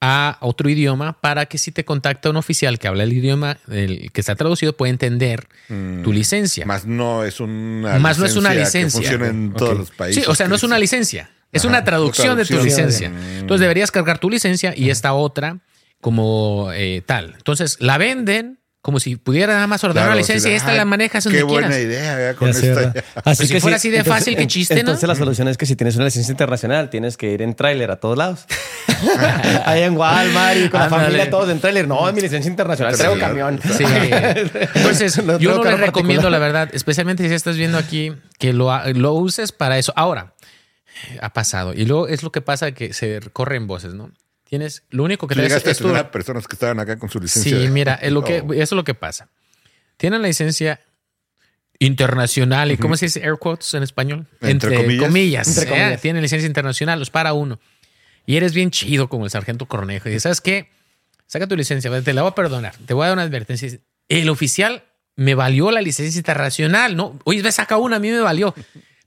C: a otro idioma para que si te contacta un oficial que habla el idioma del que está traducido puede entender tu licencia.
B: Más no es una
C: Más no es una
B: Que
C: licencia.
B: funciona en todos los países.
C: Sí, o sea, no es una licencia, es
B: Ajá,
C: una traducción de tu
B: traducción.
C: licencia.
B: Mm.
C: Entonces deberías cargar tu licencia y esta otra como eh, tal. Entonces la venden como si pudiera nada más ordenar
B: Claro,
C: una licencia
B: sí,
C: y esta
B: ay,
C: la manejas donde
B: Qué buena
C: quieras.
B: idea ¿verdad? con
D: Ya sé,
B: esta.
D: Así
C: Pues si fuera así de fácil, qué chiste, ¿no?
D: Entonces la solución es que si tienes una licencia internacional, tienes que ir en tráiler a todos lados. Ahí en Walmart y con la familia todos en tráiler. No, es mi licencia internacional, traigo
B: Sí.
D: camión.
C: Sí. Entonces,
D: No
C: yo no
D: carro
C: le recomiendo, la verdad, especialmente si estás viendo aquí, que lo, lo uses para eso. Ahora, ha pasado. Y luego es lo que pasa que se corren voces, ¿no? Tienes, lo único que tienes
B: llegaste
C: es tu-
B: tener a personas que estaban acá con su licencia.
C: Sí, mira, es lo que,
B: Oh.
C: eso es lo que pasa. Tienen la licencia internacional y ¿cómo se dice air quotes en español?
B: Entre comillas.
D: Entre
C: ¿eh?
D: comillas.
C: Tienen licencia internacional, los para uno. Y eres bien chido como el sargento Cornejo. Y dices, ¿sabes qué? Saca tu licencia, te la voy a perdonar. Te voy a dar una advertencia. El oficial me valió la licencia internacional, ¿no? Oye, ve, saca una, a mí me valió.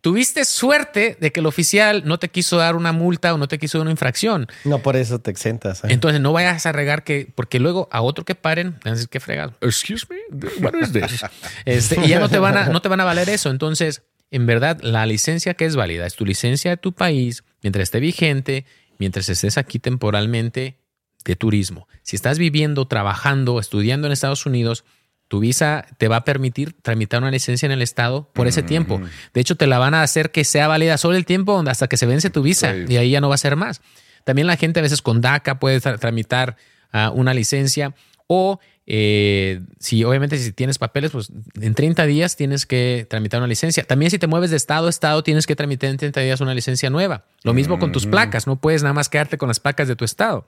C: Tuviste suerte de que el oficial no te quiso dar una multa o no te quiso dar una infracción.
D: No por eso te exentas. ¿eh?
C: Entonces no vayas a regar que, porque luego a otro que paren, van a decir que fregas. Excuse me, what is this? Este, y ya no te van a, no te van a valer eso. Entonces, en verdad, la licencia que es válida es tu licencia de tu país, mientras esté vigente, mientras estés aquí temporalmente de turismo. Si estás viviendo, trabajando, estudiando en Estados Unidos, tu visa te va a permitir tramitar una licencia en el estado por ese tiempo. De hecho, te la van a hacer que sea válida solo el tiempo hasta que se vence tu visa
B: Sí.
C: y ahí ya no va a ser más. También la gente a veces con DACA puede tra- tramitar ah, una licencia o eh, si obviamente si tienes papeles, pues en 30 días tienes que tramitar una licencia. También si te mueves de estado a estado, tienes que tramitar en 30 días una licencia nueva. Lo mismo con tus placas, no puedes nada más quedarte con las placas de tu estado.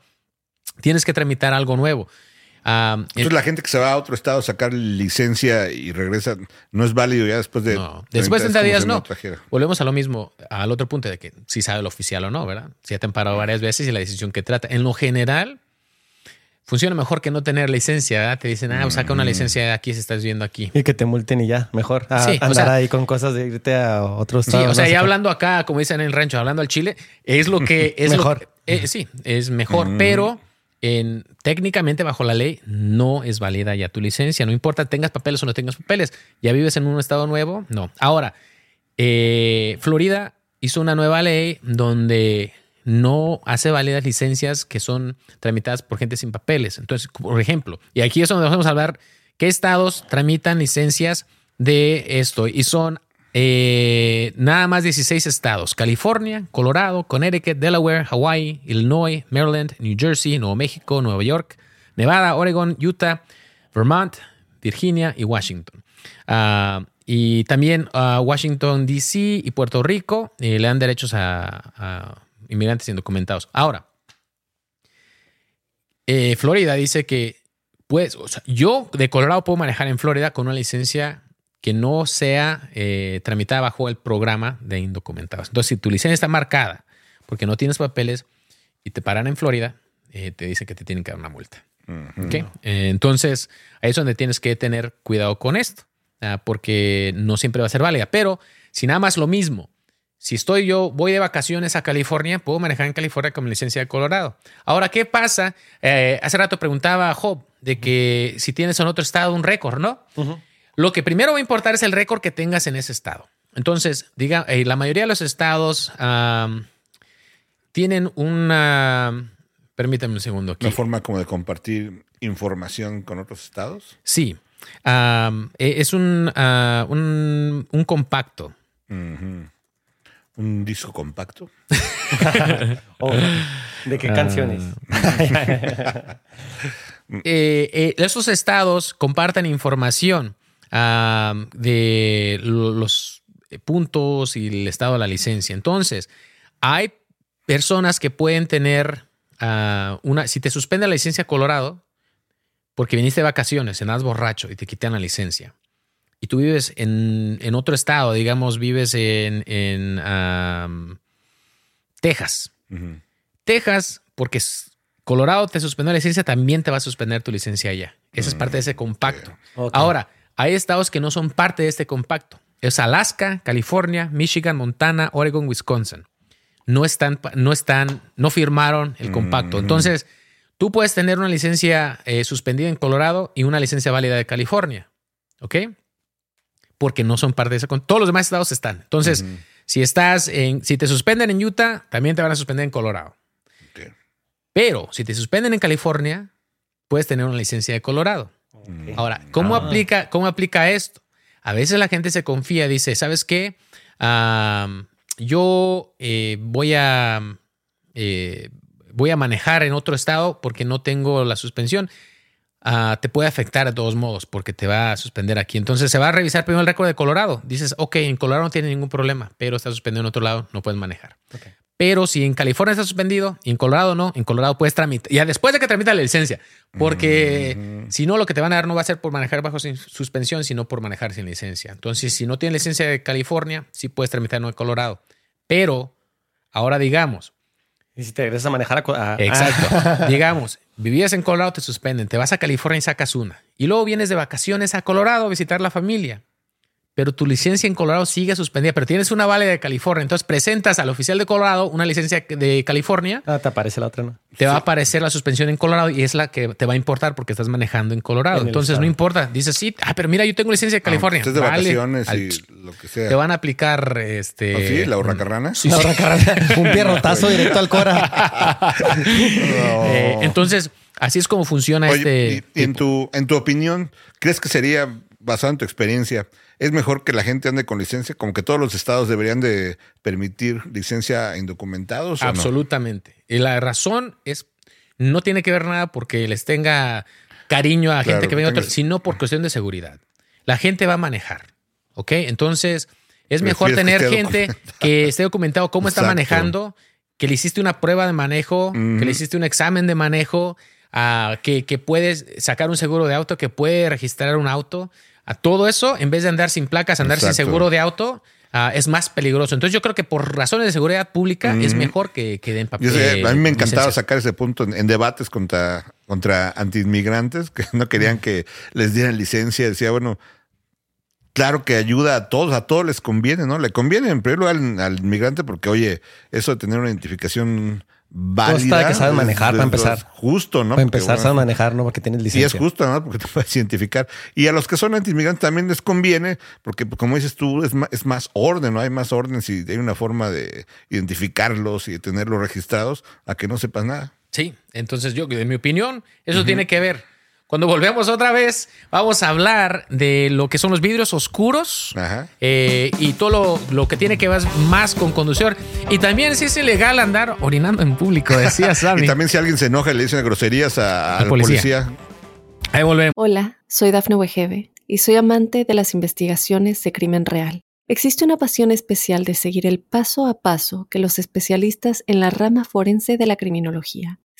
C: Tienes que tramitar algo nuevo. Ah,
B: Entonces la gente que se va a otro estado a sacar licencia y regresa no es válido ya después de...
C: No, después de 30
B: es como
C: días no. Volvemos a lo mismo, al otro punto de que si sabe el oficial o no, ¿verdad? Si ya te han parado varias veces y la decisión que trata. En lo general, funciona mejor que no tener licencia, ¿verdad? Te dicen, ah, saca una licencia de aquí si estás viviendo aquí.
D: Y que te multen y ya, mejor. A,
C: Sí, o
D: andar
C: sea-
D: ahí con cosas de irte a otro
C: Sí,
D: estado.
C: o sea, ya hablando acá, como dicen en el rancho, hablando al chile, es lo que es lo-
D: Mejor.
C: eh, sí, es mejor, pero en, técnicamente bajo la ley no es válida ya tu licencia. No importa tengas papeles o no tengas papeles. Ya vives en un estado nuevo, no. Ahora, eh, Florida hizo una nueva ley donde no hace válidas licencias que son tramitadas por gente sin papeles. Entonces, por ejemplo, y aquí es donde vamos a hablar qué estados tramitan licencias de esto y son eh, nada más 16 estados: California, Colorado, Connecticut, Delaware, Hawaii, Illinois, Maryland, New Jersey, Nuevo México, Nueva York, Nevada, Oregon, Utah, Vermont, Virginia y Washington. Ah, y también ah, Washington, D.C. y Puerto Rico eh, le dan derechos a, inmigrantes indocumentados. Ahora, eh, Florida dice que, pues, yo de Colorado puedo manejar en Florida con una licencia que no sea eh, tramitada bajo el programa de indocumentados. Entonces, si tu licencia está marcada porque no tienes papeles y te paran en Florida, eh, te dicen que te tienen que dar una multa. Eh, entonces, ahí es donde tienes que tener cuidado con esto, ah, porque no siempre va a ser válida. Pero si nada más lo mismo, si estoy yo, voy de vacaciones a California, puedo manejar en California con mi licencia de Colorado. Ahora, ¿qué pasa? Hace rato preguntaba a Job de que si tienes en otro estado un récord, ¿no? Lo que primero va a importar es el récord que tengas en ese estado. Entonces, diga, eh, la mayoría de los estados tienen una. Permítame un segundo aquí.
B: Una forma como de compartir información con otros estados.
C: Sí. Eh, es un, ah, un, un compacto.
B: Un disco compacto.
D: Oh, ¿De qué canciones?
C: Eh, eh, esos estados comparten información de lo- los puntos y el estado de la licencia. Entonces, hay personas que pueden tener ah, una. Si te suspende la licencia Colorado, porque viniste de vacaciones, andas borracho y te quitan la licencia, y tú vives en, en otro estado, digamos, vives en, en um, Texas. Texas, porque Colorado te suspendió la licencia, también te va a suspender tu licencia allá. Esa es parte de ese compacto.
D: Ok.
C: Ahora, hay estados que no son parte de este compacto. Es Alaska, California, Michigan, Montana, Oregon, Wisconsin. No están, no están, no firmaron el compacto. Entonces, tú puedes tener una licencia eh, suspendida en Colorado y una licencia válida de California. ¿Ok? Porque no son parte de ese. con- Todos los demás estados están. Entonces, si estás en, si te suspenden en Utah, también te van a suspender en Colorado. Pero si te suspenden en California, puedes tener una licencia de Colorado. Ahora, ¿cómo,
D: Ah.
C: aplica, ¿cómo aplica esto? A veces la gente se confía, dice, ¿sabes qué? Yo eh, voy a eh, voy a manejar en otro estado porque no tengo la suspensión. Ah, te puede afectar de todos modos porque te va a suspender aquí. Entonces se va a revisar primero el récord de Colorado. Dices, ok, en Colorado no tiene ningún problema, pero está suspendido en otro lado, no puedes manejar.
D: Ok.
C: Pero si en California está suspendido en Colorado no, en Colorado puedes tramitar. Ya después de que tramita la licencia. Porque si no, lo que te van a dar no va a ser por manejar bajo suspensión, sino por manejar sin licencia. Entonces, si no tienes licencia de California, sí puedes tramitar de Colorado. Pero ahora digamos,
D: Y si te regresas a manejar a... a-
C: Exacto. Digamos, vivías en Colorado, te suspenden, te vas a California y sacas una. Y luego vienes de vacaciones a Colorado a visitar la familia. Pero tu licencia en Colorado sigue suspendida, pero tienes una válida de California. Entonces presentas al oficial de Colorado una licencia de California,
D: Ah, te aparece la otra, ¿no?
C: te va a aparecer la suspensión en Colorado y es la que te va a importar porque estás manejando en Colorado.
D: En
C: Entonces no importa. Dices, sí, ah, pero mira, yo tengo licencia de California.
B: Estés de
C: Vale.
B: vacaciones
C: Al-
B: y lo que sea.
C: Te van a aplicar este.
B: ¿Ah, sí? ¿La hurracarrana?
C: Sí,
D: La hurracarrana. Un pierrotazo directo al Cora.
C: Eh, entonces, así es como funciona
B: Oye,
C: este.
B: y en, tu, en tu opinión, ¿crees que sería, basado en tu experiencia, es mejor que la gente ande con licencia? Como que todos los estados deberían de permitir licencia a indocumentados.
C: Absolutamente. Y la razón es, no tiene que ver nada porque les tenga cariño a
B: Claro,
C: gente que viene de otro,
B: tengas-
C: sino por cuestión de seguridad. La gente va a manejar, ¿ok? Entonces, es mejor
B: que
C: tener gente que esté documentado cómo está manejando, que le hiciste una prueba de manejo, que le hiciste un examen de manejo, ah, que, que puedes sacar un seguro de auto, que puede registrar un auto. A todo eso, en vez de andar sin placas, andar sin seguro de auto, ah, es más peligroso. Entonces yo creo que por razones de seguridad pública es
B: Ujú.
C: mejor que, que den papel.
B: Yo sé, a mí me encantaba sacar ese punto en, en debates contra, contra antiinmigrantes que no querían que les dieran licencia. Decía, bueno, claro que ayuda a todos, a todos les conviene, ¿no? Le conviene en primer lugar al, al inmigrante porque, oye, eso de tener una identificación válida.
D: Consta que saben manejar, para empezar.
B: Justo, ¿no?
D: Para empezar,
B: bueno,
D: sabes manejar, ¿no? Porque tienes
B: y
D: licencia.
B: es justo, ¿no? Porque te puedes identificar. Y a los que son antiinmigrantes también les conviene, porque pues, como dices tú, es más, es más orden, ¿no? Hay más orden si hay una forma de identificarlos y de tenerlos registrados a que no sepas nada.
C: Sí, entonces yo, en mi opinión, eso tiene que ver. Cuando volvemos otra vez, vamos a hablar de lo que son los vidrios oscuros
B: Ajá.
C: eh, y todo lo, lo que tiene que ver más con conducción. Y también si es ilegal andar orinando en público, decía Sammy.
B: Y también si alguien se enoja y le dicen groserías a- al
C: policía.
B: policía.
C: Ahí volvemos.
A: Hola, soy Dafne Wegebe y soy amante de las investigaciones de crimen real. Existe una pasión especial de seguir el paso a paso que los especialistas en la rama forense de la criminología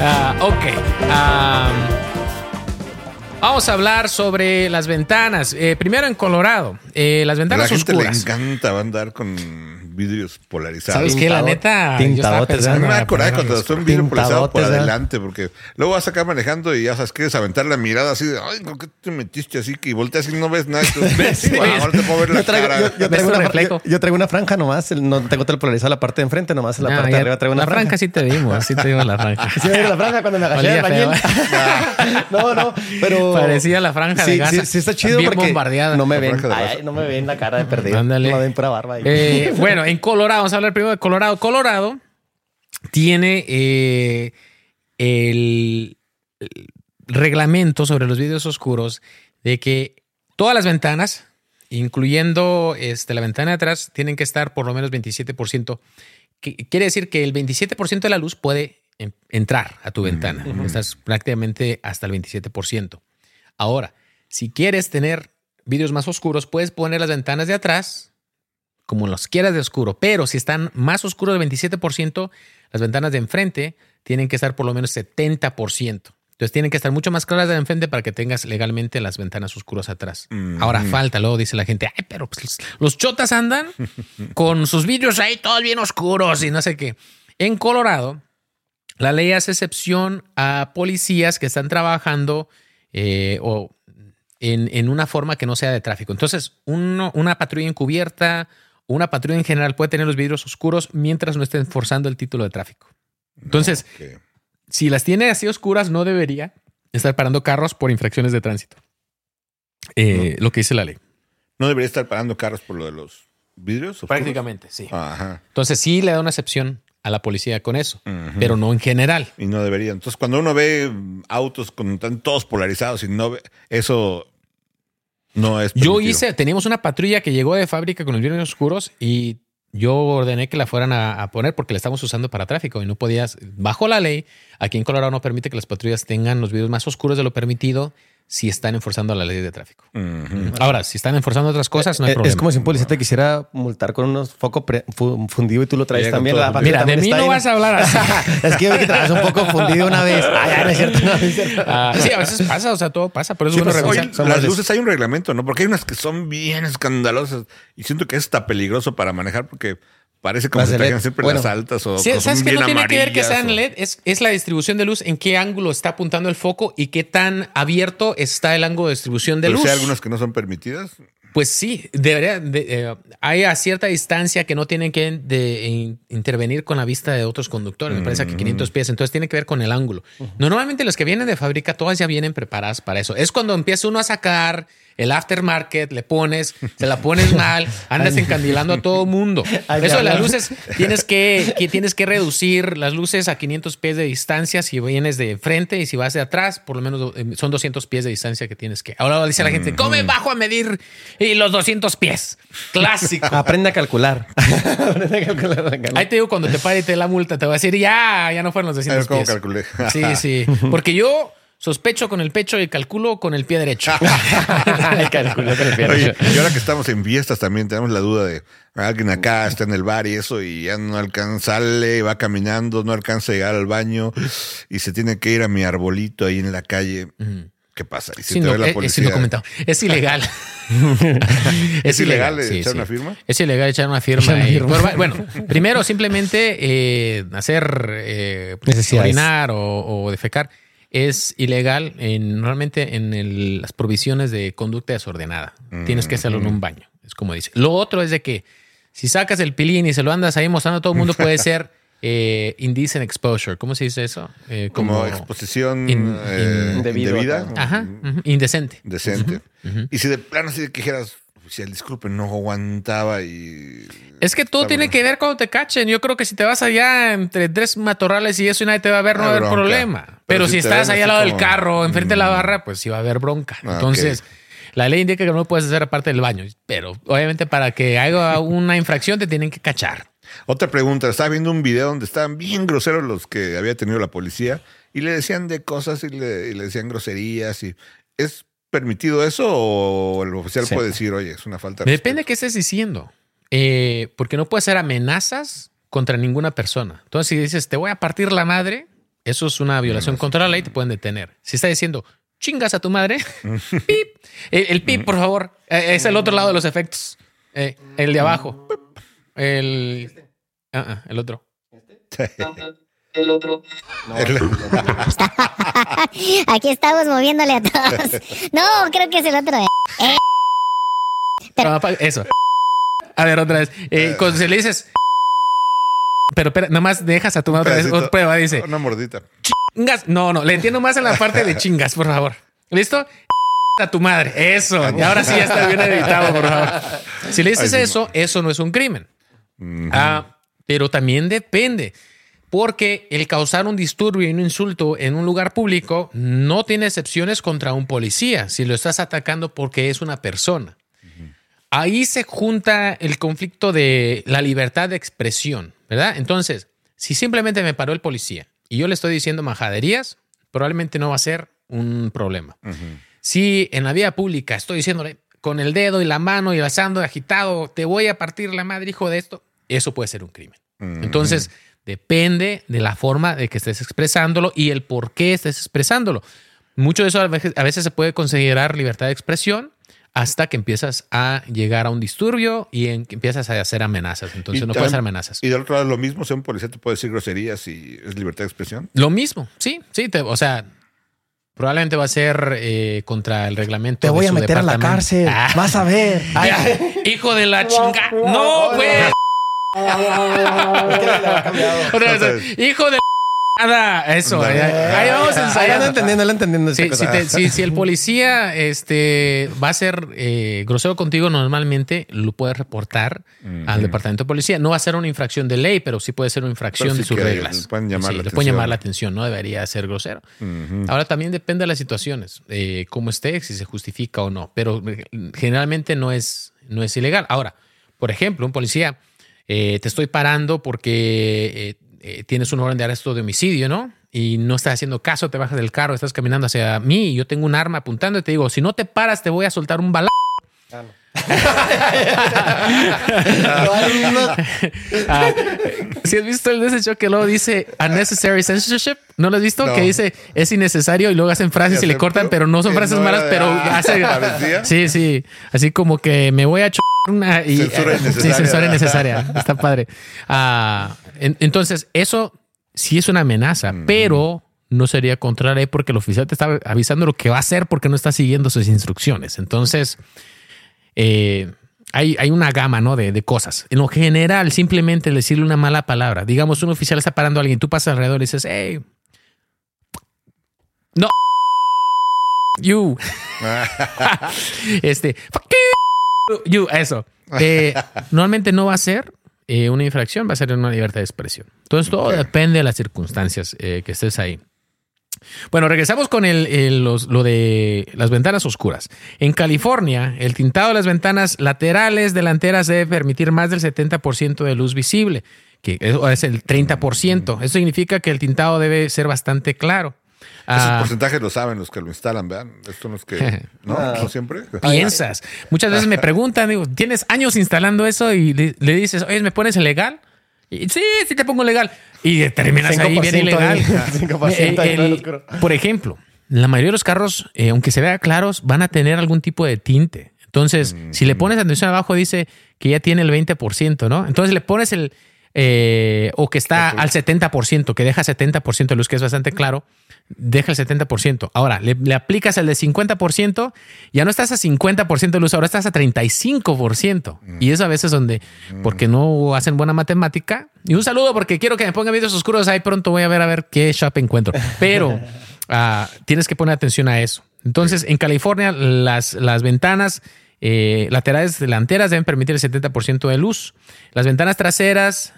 C: Ah, ok. Vamos a hablar sobre las ventanas. Eh, primero en Colorado. Eh, las
B: la
C: ventanas
B: gente
C: oscuras.
B: le encanta andar con vidrios polarizados.
C: ¿Sabes qué? La neta. yo
B: A mí
C: pensando
B: me da coraje cuando son vidrio polarizado por adelante, porque luego vas acá manejando y ya sabes, quieres aventar la mirada así de, ay, ¿por qué te metiste así? Que volteas y no ves nada. Entonces,
C: Sí,
B: "Guau, ahora te puedo ver la
D: Yo traigo,
B: cara.
D: yo, yo
C: ¿Ves
D: traigo una,
C: reflejo?
D: yo- yo traigo una franja nomás. el- No tengo todo polarizado la parte de enfrente, nomás en la
C: Ah,
D: parte de arriba traigo una
C: la franja sí te vimos, sí te vimos la franja.
D: Sí, me dio la franja cuando me agaché
C: feo,
D: no, no, pero.
C: Parecía la franja de
D: sí,
C: Gaza.
D: Sí, sí está chido porque
C: bombardeada.
D: no me ven.
B: franja
D: no me ven la cara de perdido.
C: Ándale.
D: No me ven pura barba. ahí.
C: Eh, bueno, en Colorado, vamos a hablar primero de Colorado. Colorado tiene eh, el, el reglamento sobre los vidrios oscuros de que todas las ventanas, incluyendo este, la ventana de atrás, tienen que estar por lo menos 27%. Que, quiere decir que el 27% de la luz puede en- entrar a tu ventana. Estás prácticamente hasta el 27%. Ahora, si quieres tener vidrios más oscuros, puedes poner las ventanas de atrás como los quieras de oscuro, pero si están más oscuros del 27%, las ventanas de enfrente tienen que estar por lo menos 70%. Entonces tienen que estar mucho más claras de enfrente para que tengas legalmente las ventanas oscuras atrás. Ahora falta, luego dice la gente, ay, pero pues, los- los chotas andan con sus vidrios ahí todos bien oscuros y no sé qué. En Colorado, la ley hace excepción a policías que están trabajando eh, o en, en una forma que no sea de tráfico. Entonces, uno- una patrulla encubierta, una patrulla en general puede tener los vidrios oscuros mientras no estén forzando el título de tráfico. Entonces, si las tiene así oscuras, no debería estar parando carros por infracciones de tránsito. Eh, Lo que dice la ley.
B: ¿No debería estar parando carros por lo de los vidrios? oscuros?
C: Prácticamente, sí.
B: Ajá.
C: Entonces, sí le da una excepción a la policía con eso, pero no en general.
B: Y no debería. Entonces, cuando uno ve autos con todos polarizados y no ve, eso no es.
C: Yo hice, teníamos una patrulla que llegó de fábrica con los vidrios oscuros y yo ordené que la fueran a, a poner porque la estamos usando para tráfico y no podías, bajo la ley, aquí en Colorado no permite que las patrullas tengan los vidrios más oscuros de lo permitido si están enforzando la ley de tráfico. Ahora, si están enforzando otras cosas, no hay
D: Eh,
C: problema.
D: es como si un policía te quisiera multar con unos foco pre- fu- fundido y tú lo traes
B: Llega
D: también. La
C: Mira, de mí
D: está
C: no vas a hablar así.
D: es que yo vi que traes un poco fundido una vez. Ah, ya, no es cierto, no, no es cierto.
C: Ah, sí, a veces pasa, o sea, todo pasa, pero es
B: Sí,
C: bueno
B: oye,
D: Son
B: las luces hay un reglamento, ¿no? Porque hay unas que son bien escandalosas y siento que es hasta peligroso para manejar porque parece como
D: Las
B: si trajeran siempre
D: Bueno.
B: las altas o
C: Sí, ¿Sabes que no tiene que ver que sean
B: o-
C: LED? Es, es la distribución de luz, en qué ángulo está apuntando el foco y qué tan abierto está el ángulo de distribución de
B: Pero
C: luz.
B: si hay algunas que no son permitidas.
C: Pues sí, debería. de- eh, hay a cierta distancia que no tienen que de- in- intervenir con la vista de otros conductores. Me parece que 500 pies. Entonces tiene que ver con el ángulo. Normalmente las que vienen de fábrica, todas ya vienen preparadas para eso. Es cuando empieza uno a sacar el aftermarket, le pones, se la pones mal, andas encandilando a todo mundo. Eso de las luces, tienes que, que tienes que reducir las luces a 500 pies de distancia si vienes de frente y si vas de atrás, por lo menos eh, son 200 pies de distancia que tienes que. Ahora dice la gente, come bajo a medir y los 200 pies. Clásico.
D: Aprende a calcular. Aprende a calcular.
C: Ahí te digo, cuando te pare y te dé la multa, te va a decir, ya, ya no fueron los
B: A
C: 200
B: ver cómo
C: pies.
B: calculé.
C: Sí, sí. Porque yo sospecho con el pecho y calculo con el pie derecho.
D: Con el pie
B: Oye,
D: derecho.
B: y ahora que estamos en fiestas también tenemos la duda de alguien acá está en el bar y eso y ya no alcanza, sale, va caminando, no alcanza a llegar al baño y se tiene que ir a mi arbolito ahí en la calle. ¿Qué pasa? Y si te
C: no,
B: ve la
C: es- ilegal.
B: ¿Es ilegal echar una firma?
C: Es ilegal echar una firma.
D: Echar una
C: y-
D: firma.
C: bueno, bueno, primero simplemente eh, hacer eh, orinar o, o defecar es ilegal en, normalmente en el- las provisiones de conducta desordenada. Tienes que hacerlo en un baño, es como dice. Lo otro es de que si sacas el pilín y se lo andas ahí mostrando a todo el mundo puede ser eh, indecent exposure. ¿Cómo se dice eso? Eh,
B: Como, exposición
C: In-
B: eh,
D: in-
B: indebida.
C: Ajá, ujú, indecente.
B: Decente. Y si de plano que dijeras, oficial, disculpe, no aguantaba y.
C: Es que todo tiene
B: bueno.
C: que ver cuando te cachen. Yo creo que si te vas allá entre tres matorrales y eso y nadie te va a ver, no va a haber problema.
B: Pero
C: Pero,
B: si
C: estás ahí al lado del carro, enfrente de la
B: Mm.
C: barra, pues sí va a haber bronca.
B: Ah,
C: Entonces, la ley indica que no lo puedes hacer aparte del baño. Pero obviamente para que haga una infracción te tienen que cachar.
B: Otra pregunta, estaba viendo un video donde estaban bien groseros los que había tenido la policía y le decían de cosas y le, y le decían groserías y ¿es permitido eso o el oficial
D: Sí.
B: puede decir, oye, es una falta de
C: Depende de
B: respeto"?
C: qué estés diciendo. Eh, porque no puedes hacer amenazas contra ninguna persona. Entonces, si dices, te voy a partir la madre, eso es una violación contra la ley, te pueden detener. Si está diciendo, chingas a tu madre, pip. El, el pip, por favor, eh, es el otro lado de los efectos. Eh, el de abajo. El, Ah, ah, el otro.
E: El otro.
B: El-
F: Aquí estamos moviéndole a todos. No, creo que es el otro. eh.
C: Eso. A ver, otra vez. Eh, cuando se le dices. Pero espera, nada más dejas a tu madre otra vez. Prueba, dice.
B: Una mordita.
C: Chingas. No, no, le entiendo más en la parte de chingas, por favor. ¿Listo? A tu madre. Eso. Y ahora sí ya está bien editado, por favor. Si le dices
B: Ay, sí,
C: eso, eso no es un crimen. Ah, pero también depende. Porque el causar un disturbio y un insulto en un lugar público no tiene excepciones contra un policía si lo estás atacando porque es una persona. ahí se junta el conflicto de la libertad de expresión, ¿verdad? Entonces, si simplemente me paró el policía y yo le estoy diciendo majaderías, probablemente no va a ser un problema. Si en la vía pública estoy diciéndole con el dedo y la mano y alzando agitado, te voy a partir la madre, hijo de esto, eso puede ser un crimen. Entonces, depende de la forma de que estés expresándolo y el por qué estés expresándolo. Mucho de eso a veces, a veces se puede considerar libertad de expresión hasta que empiezas a llegar a un disturbio y en- que empiezas a hacer amenazas. Entonces
B: Y
C: no
B: también-
C: puedes hacer amenazas.
B: Y del otro lado, lo mismo, sea un policía te puede decir groserías y es libertad de expresión.
C: Lo mismo, sí, sí, te- o sea, probablemente va a ser eh, contra el reglamento.
D: Te
C: de
D: voy a meter a la cárcel.
C: Ah,
D: Vas a ver. Ay,
C: hijo de la chinga. No, güey. Otra vez,
B: Entonces-
C: hijo de nada. Eso, ahí, ahí vamos ensayando.
D: entendiendo, entendiendo
C: Sí, si, te- si- si el policía este, va a ser eh, grosero contigo, normalmente lo puedes reportar al departamento de policía. No va a ser una infracción de ley, pero sí puede ser una infracción
B: sí
C: de sus reglas.
B: le pueden llamar
C: Sí,
B: la
C: le pueden
B: atención.
C: llamar la atención, no debería ser grosero. Ahora también depende de las situaciones, eh, cómo esté, si se justifica o no, pero eh, generalmente no es, no es ilegal. Ahora, por ejemplo, un policía, eh, te estoy parando porque eh, eh, tienes un orden de arresto de homicidio, ¿no? Y no estás haciendo caso, te bajas del carro, estás caminando hacia mí y yo tengo un arma apuntando y te digo, si no te paras, te voy a soltar un balazo. Ah, si has visto el de ese show que luego dice unnecessary censorship, ¿no lo has visto?
B: No.
C: Que dice es innecesario y luego hacen frases y le cortan, pero no son frases
B: no
C: malas, pero
B: ah,
C: hace.
B: ¿parecía?
C: Sí, sí. Así como que me voy a ch una y
B: Censura
C: eh,
B: innecesaria.
C: Sí, censura innecesaria. Está padre. Ah, en- entonces, eso sí es una amenaza, pero no sería contra la ley porque el oficial te está avisando lo que va a hacer porque no está siguiendo sus instrucciones. Entonces, eh, hay, hay una gama ¿no? de, de cosas. En lo general, simplemente decirle una mala palabra. Digamos, un oficial está parando a alguien, tú pasas alrededor y dices, hey, no, you, este, fuck you, eso. Eh, normalmente no va a ser eh, una infracción, va a ser una libertad de expresión. Entonces, todo depende de las circunstancias que estés ahí. Bueno, regresamos con el, el- los- lo de las ventanas oscuras. En California, el tintado de las ventanas laterales delanteras debe permitir más del 70% de luz visible, que es el 30%. Eso significa que el tintado debe ser bastante claro.
B: Esos
C: Ah,
B: porcentajes lo saben los que lo instalan, vean. Esto no es que. ¿No? ¿No siempre?
C: piensas. Muchas veces me preguntan, digo, ¿tienes años instalando eso? Y le, le dices, oye, ¿me pones legal? Y, sí, sí te pongo legal. Y terminas ahí bien
D: 5%
C: ilegal.
D: ahí, 5% ahí en el
C: el-
D: oscuro.
C: por ejemplo, la mayoría de los carros, eh, aunque se vea claros, van a tener algún tipo de tinte. Entonces, si le pones atención abajo, dice que ya tiene el 20%, ¿no? Entonces le pones el... eh, o que está al 70%, que deja 70% de luz, que es bastante claro, deja el 70%. Ahora, le, le aplicas el de 50%, ya no estás a 50% de luz, ahora estás a 35%. Y es a veces donde, porque no hacen buena matemática. Y un saludo porque quiero que me pongan videos oscuros, ahí pronto voy a ver a ver qué shop encuentro. Pero ah, tienes que poner atención a eso. Entonces, en California, las, las ventanas eh, laterales delanteras deben permitir el 70% de luz. Las ventanas traseras...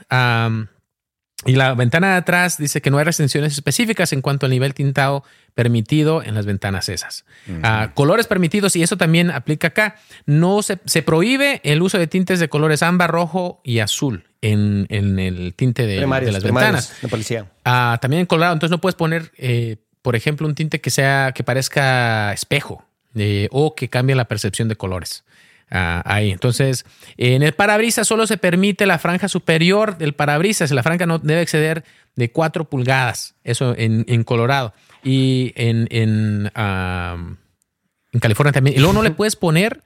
C: y la ventana de atrás dice que no hay restricciones específicas en cuanto al nivel tintado permitido en las ventanas esas. Ah, colores permitidos, y eso también aplica acá. No se, se prohíbe el uso de tintes de colores ámbar, rojo y azul en, en el tinte de, las ventanas.
D: de policía.
C: Ah, también en Colorado, entonces no puedes poner, eh, por ejemplo, un tinte que sea que parezca espejo eh, o que cambie la percepción de colores. Ah, ahí, entonces, en el parabrisas solo se permite la franja superior del parabrisas. La franja no debe exceder de 4 pulgadas. Eso en, Colorado. Y en, en, ah, en California también. Y luego no le puedes poner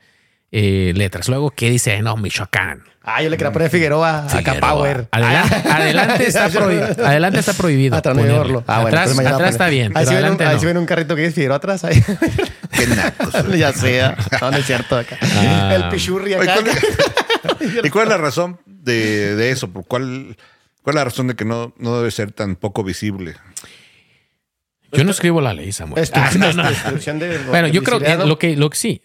C: eh, letras. Luego, ¿qué dice? No, Michoacán.
D: Ah, yo le quería poner Figueroa, acá
C: Figueroa.
D: Power.
C: Adelante, adelante está prohibido. Adelante está prohibido.
D: Atrás
C: ponerle.
D: llevarlo. Ah, bueno,
C: atrás atrás está bien,
D: Ahí sí ven un- ahí
C: no.
D: ven un carrito que dice Figueroa atrás. Ahí.
B: Qué nacos.
D: ya sea. No, no es cierto acá.
C: Ah.
D: El pichurri acá.
B: ¿cuál- ¿Y cuál es la razón de, de eso? ¿Por cuál, ¿Cuál es la razón de que no, no debe ser tan poco visible?
C: Yo no escribo la ley, Samuel. Ah, no, no.
D: de-
C: Bueno, yo creo que lo que, lo que sí.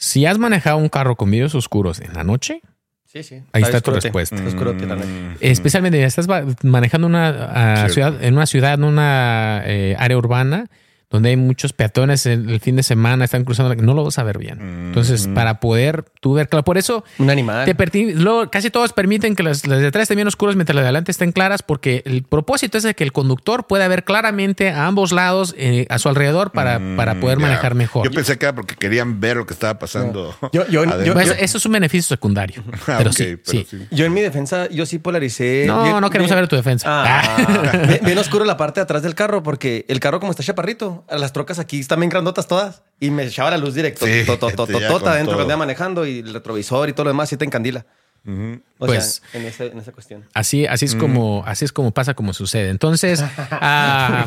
C: Si has manejado un carro con vidrios oscuros en la noche,
D: Sí, sí.
C: Ahí está tu respuesta.
B: Mm,
C: especialmente si estás manejando una ah, ciudad, en una ciudad, en una eh, área urbana donde hay muchos peatones en el fin de semana, están cruzando, la- no lo vas a ver bien. Entonces, para poder tú ver claro, por eso
D: Un animal.
C: te perti- luego, casi todos permiten que las, las de atrás estén bien oscuras mientras las de adelante estén claras, porque el propósito es de que el conductor pueda ver claramente a ambos lados, eh, a su alrededor, para, para poder
B: Mm,
C: manejar mejor.
B: Yo pensé que era porque querían ver lo que estaba pasando.
D: Yo- yo-
B: adentro.
D: yo-
C: Pues, eso es un beneficio secundario.
B: Ah,
C: pero sí,
B: pero
C: sí.
B: sí.
D: Yo en mi defensa, yo sí polaricé.
C: No,
D: bien-
C: no queremos
D: bien-
C: saber tu defensa.
D: Ah, bien, bien oscuro la parte de atrás del carro, porque el carro, como está chaparrito, las trocas aquí están bien grandotas todas y me echaba la luz directo,
B: Sí,
D: to- to- to-
B: ya
D: totota adentro que andaba manejando y el retrovisor y todo lo demás, sí te encandila. O
C: Pues-
D: sea, en, ese- en esa cuestión.
C: Así, así es como, así es como pasa, como sucede. Entonces, ah,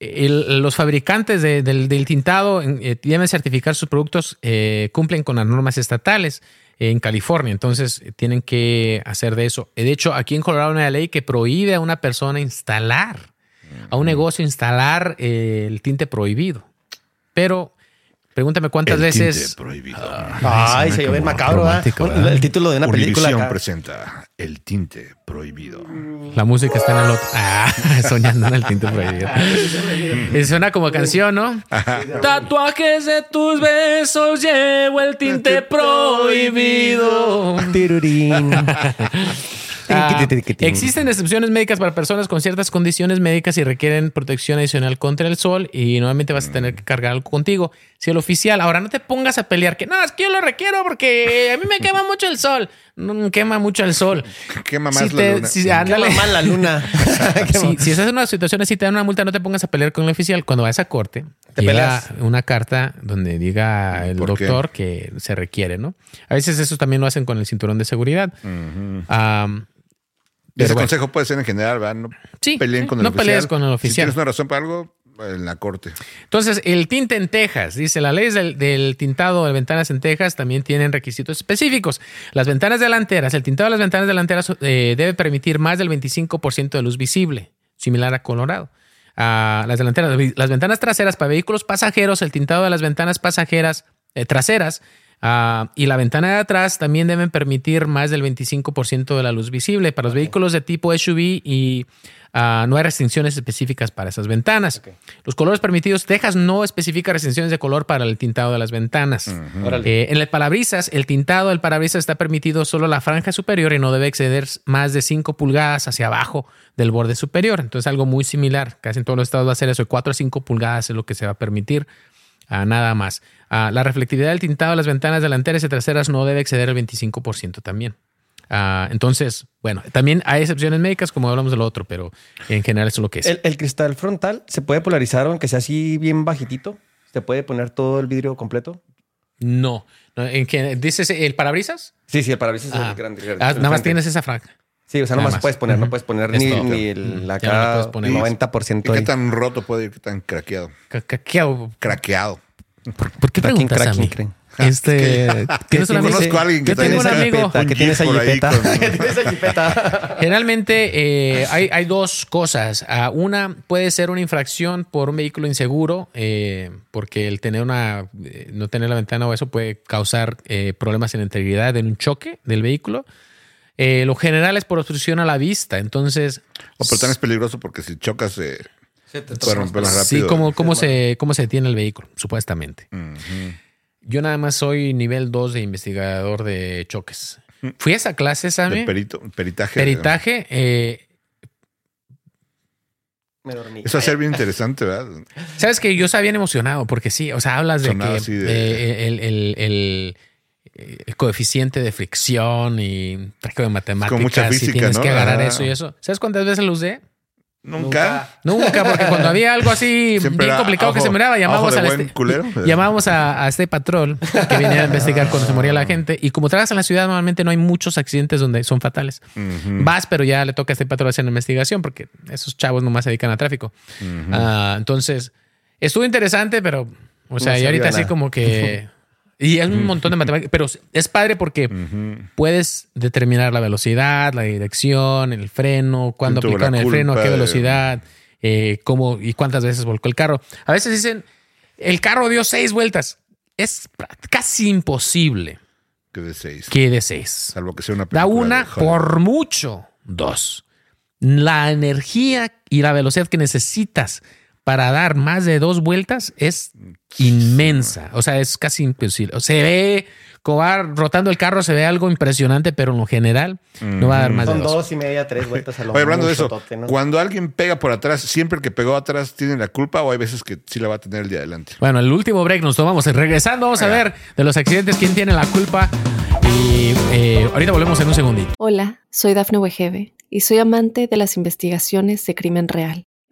C: el- los fabricantes de- del, del tintado eh, deben certificar sus productos, eh, cumplen con las normas estatales en California. Entonces, eh, tienen que hacer de eso. De hecho, aquí en Colorado hay una ley que prohíbe a una persona instalar, a un negocio instalar eh, el tinte prohibido. Pero, pregúntame cuántas
B: El
C: veces.
B: tinte prohibido.
D: Ay, se ve macabro, ¿verdad? El título de una película.
B: Univisión
D: acá.
B: presenta El tinte prohibido.
C: La música está en el otro. Ah, soñando en el tinte prohibido. Suena como canción, ¿no? Tatuajes de tus besos llevo el tinte prohibido.
D: Tirurín.
C: Ah, existen excepciones médicas para personas con ciertas condiciones médicas y requieren protección adicional contra el sol y nuevamente vas a tener que cargar algo contigo. Si el oficial, ahora no te pongas a pelear que no, es que yo lo requiero porque a mí me quema mucho el sol. No me quema mucho el sol.
B: ¿Qué mamás
C: Si
B: la
C: te-
B: luna?
C: si- ándale.
D: mamá la luna.
C: Si, si estás en una situación así, te dan una multa, no te pongas a pelear con el oficial. Cuando vayas a corte,
D: Te
C: llega
D: peleas.
C: una carta donde diga el doctor que se requiere, ¿no? A veces eso también lo hacen con el cinturón de seguridad. Am,
B: Ese
C: pero bueno.
B: consejo puede ser en general, ¿verdad? No
C: Sí,
B: peleen con el
C: no
B: oficial.
C: pelees con el
B: Si
C: oficial.
B: tienes una razón para algo, en la corte.
C: Entonces, el tinte en Texas, dice la ley del, del tintado de ventanas en Texas también tienen requisitos específicos. Las ventanas delanteras, el tintado de las ventanas delanteras eh, debe permitir más del 25% de luz visible, similar a Colorado. Ah, las delanteras, las ventanas traseras para vehículos pasajeros, el tintado de las ventanas pasajeras eh, traseras ah, y la ventana de atrás también deben permitir más del 25% de la luz visible. Para los vehículos de tipo SUV y ah, no hay restricciones específicas para esas ventanas. Los colores permitidos, Texas no especifica restricciones de color para el tintado de las ventanas. Eh, en el parabrisas, el tintado del parabrisas está permitido solo la franja superior y no debe exceder más de 5 pulgadas hacia abajo del borde superior. Entonces, algo muy similar. Casi en todos los estados va a ser eso. De 4 a 5 pulgadas es lo que se va a permitir. Ah, nada más. Ah, la reflectividad del tintado de las ventanas delanteras y traseras no debe exceder el 25% también. Ah, entonces, bueno, también hay excepciones médicas, como hablamos del otro, pero en general eso es lo que es.
D: El, el cristal frontal se puede polarizar aunque sea así bien bajitito. Se puede poner todo el vidrio completo.
C: no. no, ¿En que dices el parabrisas?
D: Sí, sí, el parabrisas
C: Ah.
D: es grande. grande.
C: Ah,
D: El
C: nada más tienes esa franja.
D: Sí, o sea,
C: nada
D: nomás
C: más.
D: puedes poner, no puedes poner
C: Es
D: ni, ni el
C: no puedes poner más.
D: 90%
B: ¿Y qué tan roto puede ir? ¿Qué tan craqueado?
C: ¿Qué hago?
B: Craqueado.
C: ¿Por, por qué
D: Cracking,
C: preguntas a
D: cracking,
C: mí?
D: cracking.
C: Este, ¿Tienes un amigo?
B: Conozco a alguien que
C: Yo tengo un
B: también
C: amigo.
D: que tiene esa jipeta.
B: con-
D: Que tiene esa jipeta.
C: Generalmente eh, hay, hay dos cosas. Ah, una puede ser una infracción por un vehículo inseguro, eh, porque el tener una, eh, no tener la ventana o eso puede causar eh, problemas en la integridad en un choque del vehículo. Eh, lo general es por obstrucción a la vista. Entonces,
B: O pero tan es peligroso porque si chocas eh,
D: Se te
B: puede romper más
C: sí,
B: rápido.
C: ¿cómo, cómo, se, ¿cómo se detiene el vehículo? Supuestamente. Yo nada más soy nivel 2 de investigador de choques. Fui a esa clase,
B: De
C: ¿sabe?
B: perito, peritaje.
C: Peritaje. eh,
D: Me dormí.
B: Eso va a ser bien interesante, ¿verdad?
C: Sabes que yo estaba bien emocionado porque sí, o sea, hablas de que
B: así de-
C: eh, el, el- el- el coeficiente de fricción y de matemáticas
B: mucha
C: y
B: física,
C: tienes
B: ¿no?
C: que agarrar eso y eso. ¿Sabes cuántas veces lo usé?
B: Nunca.
C: Nunca, porque cuando había algo así
B: Siempre
C: bien complicado que
B: ojo-
C: se miraba, llamábamos al este,
B: culero.
C: llamábamos a, a este patrol que venía a investigar cuando se moría la gente. Y como trabajas en la ciudad, normalmente no hay muchos accidentes donde son fatales. Vas, pero ya le toca a este patrón hacer la investigación porque esos chavos nomás se dedican a tráfico. Ah, entonces, estuvo interesante, pero, o sea,
D: No
C: y ahorita así como que... Y es un montón de matemáticas, pero es padre porque puedes determinar la velocidad, la dirección, el freno, cuándo
B: ¿Quién tuvo
C: aplicaron el freno, a qué velocidad, eh, cómo y cuántas veces volcó el carro. A veces dicen, el carro dio seis vueltas. Es casi imposible
B: Que de seis.
C: que de seis.
B: Salvo que sea una
C: Da una por mucho dos. La energía y la velocidad que necesitas para dar más de dos vueltas es inmensa. O sea, es casi imposible. Se ve, va rotando el carro, se ve algo impresionante, pero en lo general no va a dar más
D: Son
C: de dos.
D: dos y media, tres vueltas a lo
B: Oye, hablando de eso,
D: tote, ¿no?
B: cuando alguien pega por atrás, siempre el que pegó atrás tiene la culpa o hay veces que sí la va a tener el día adelante.
C: Bueno, el último break nos tomamos. Regresando, vamos a ver de los accidentes quién tiene la culpa. Y eh, ahorita volvemos en un segundito.
A: Hola, soy Dafne Wegebe y soy amante de las investigaciones de crimen real.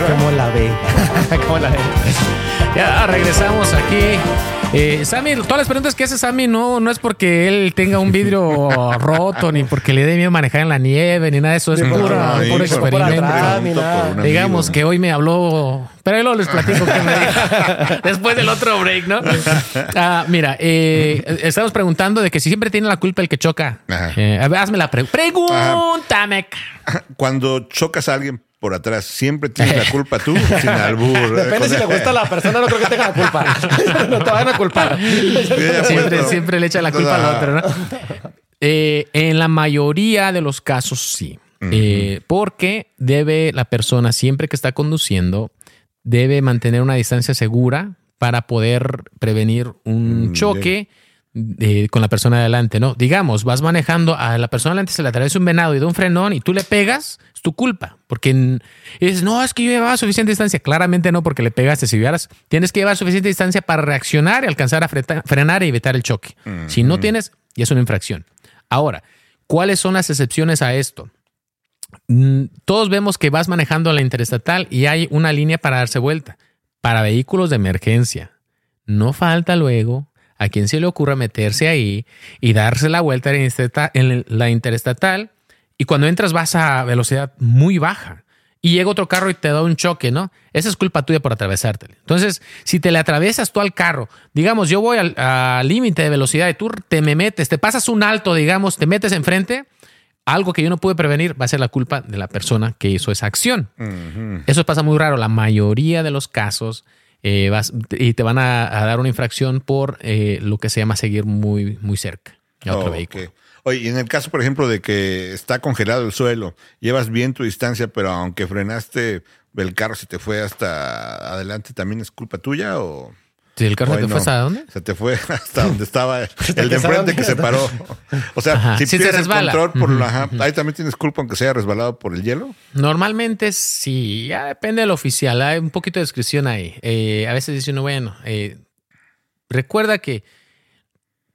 D: ¿Cómo la ve? ¿Cómo la ve?
C: Ya regresamos aquí. Eh, Sammy, todas las preguntas que hace Sammy no, no es porque él tenga un vidrio roto, ni porque le dé miedo manejar en la nieve, ni nada de eso. Es puro,
B: no,
C: puro experimento.
D: atrás,
C: Digamos que hoy me habló, pero ahí luego les platico que me dijo después del otro break, ¿no? Ah, mira, eh, estamos preguntando de que si siempre tiene la culpa el que choca. Eh, a ver, hazme la pregunta. Pregúntame.
B: Cuando chocas a alguien por atrás, siempre tienes la culpa tú, sin albur.
D: Depende si le gusta a la persona, no creo que tenga la culpa. no te van a culpar.
C: Siempre, siempre le echa la culpa al otro, ¿no? Eh, en la mayoría de los casos, sí. Eh, porque debe la persona, siempre que está conduciendo, debe mantener una distancia segura para poder prevenir un
B: Mm,
C: choque con la persona de adelante, ¿no? Digamos, vas manejando, a la persona de adelante se le atraviesa un venado y da un frenón y tú le pegas, es tu culpa. Porque dices, no, es que yo llevaba suficiente distancia. Claramente no, porque le pegaste. Si llevaras, tienes que llevar suficiente distancia para reaccionar y alcanzar a frenar y evitar el choque. Si no tienes, ya es una infracción. Ahora, ¿cuáles son las excepciones a esto? Mm, Todos vemos que vas manejando la interestatal y hay una línea para darse vuelta. Para vehículos de emergencia. No falta luego a quien se le ocurra meterse ahí y darse la vuelta en interesta- en la interestatal y cuando entras vas a velocidad muy baja y llega otro carro y te da un choque, ¿no? Esa es culpa tuya por atravesártele. Entonces, si te le atravesas tú al carro, digamos, yo voy al al límite de velocidad y tú te me metes, te pasas un alto, digamos, te metes enfrente, algo que yo no pude prevenir va a ser la culpa de la persona que hizo esa acción. Eso pasa muy raro. La mayoría de los casos eh, vas- y te van a, a dar una infracción por eh, lo que se llama seguir muy, muy cerca a otro
B: Oh,
C: vehículo.
B: Oye, y en el caso, por ejemplo, de que está congelado el suelo, llevas bien tu distancia, pero aunque frenaste, el carro se te fue hasta adelante, ¿también es culpa tuya o...?
C: Si el carro se te fue hasta dónde?
B: Se te fue hasta donde estaba el de
D: que
B: enfrente que se paró. O sea,
C: Ajá.
B: si pierdes el
C: resbala.
B: control por la... ajá, ahí también tienes culpa aunque se haya resbalado por el hielo.
C: Normalmente sí, ya depende del oficial, hay un poquito de descripción ahí. Eh, a veces dice uno, bueno, eh, recuerda que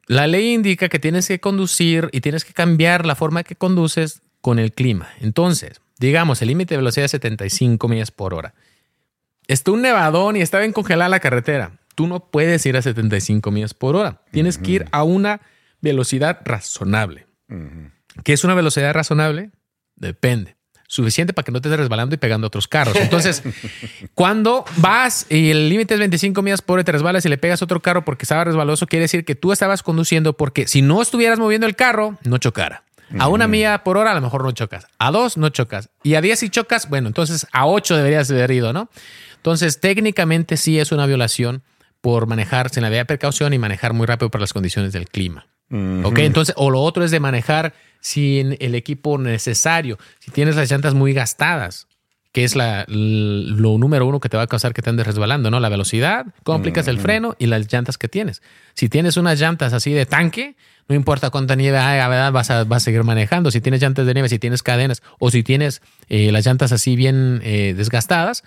C: la ley indica que tienes que conducir y tienes que cambiar la forma que conduces con el clima. Entonces, digamos, el límite de velocidad es 75 millas por hora. Está un nevadón y está bien congelada la carretera. Tú no puedes ir a 75 millas por hora. Tienes que ir a una velocidad razonable. ¿Qué es una velocidad razonable? Depende. Suficiente para que no te estés resbalando y pegando a otros carros. Entonces, cuando vas y el límite es 25 millas por hora y te resbalas y le pegas a otro carro porque estaba resbaloso, quiere decir que tú estabas conduciendo porque si no estuvieras moviendo el carro, no chocara. A una milla por hora a lo mejor no chocas. A dos no chocas. Y a diez si chocas, bueno, entonces a ocho deberías haber ido, ¿no? Entonces, técnicamente sí es una violación por manejar sin la debida precaución y manejar muy rápido por las condiciones del clima. Ok, entonces, o lo otro es de manejar sin el equipo necesario. Si tienes las llantas muy gastadas, que es la, lo número uno que te va a causar que te andes resbalando, ¿no? La velocidad, cómo aplicas el freno y las llantas que tienes. Si tienes unas llantas así de tanque, no importa cuánta nieve haya, ¿verdad? Vas a, vas a seguir manejando. Si tienes llantas de nieve, si tienes cadenas o si tienes eh, las llantas así bien eh, desgastadas,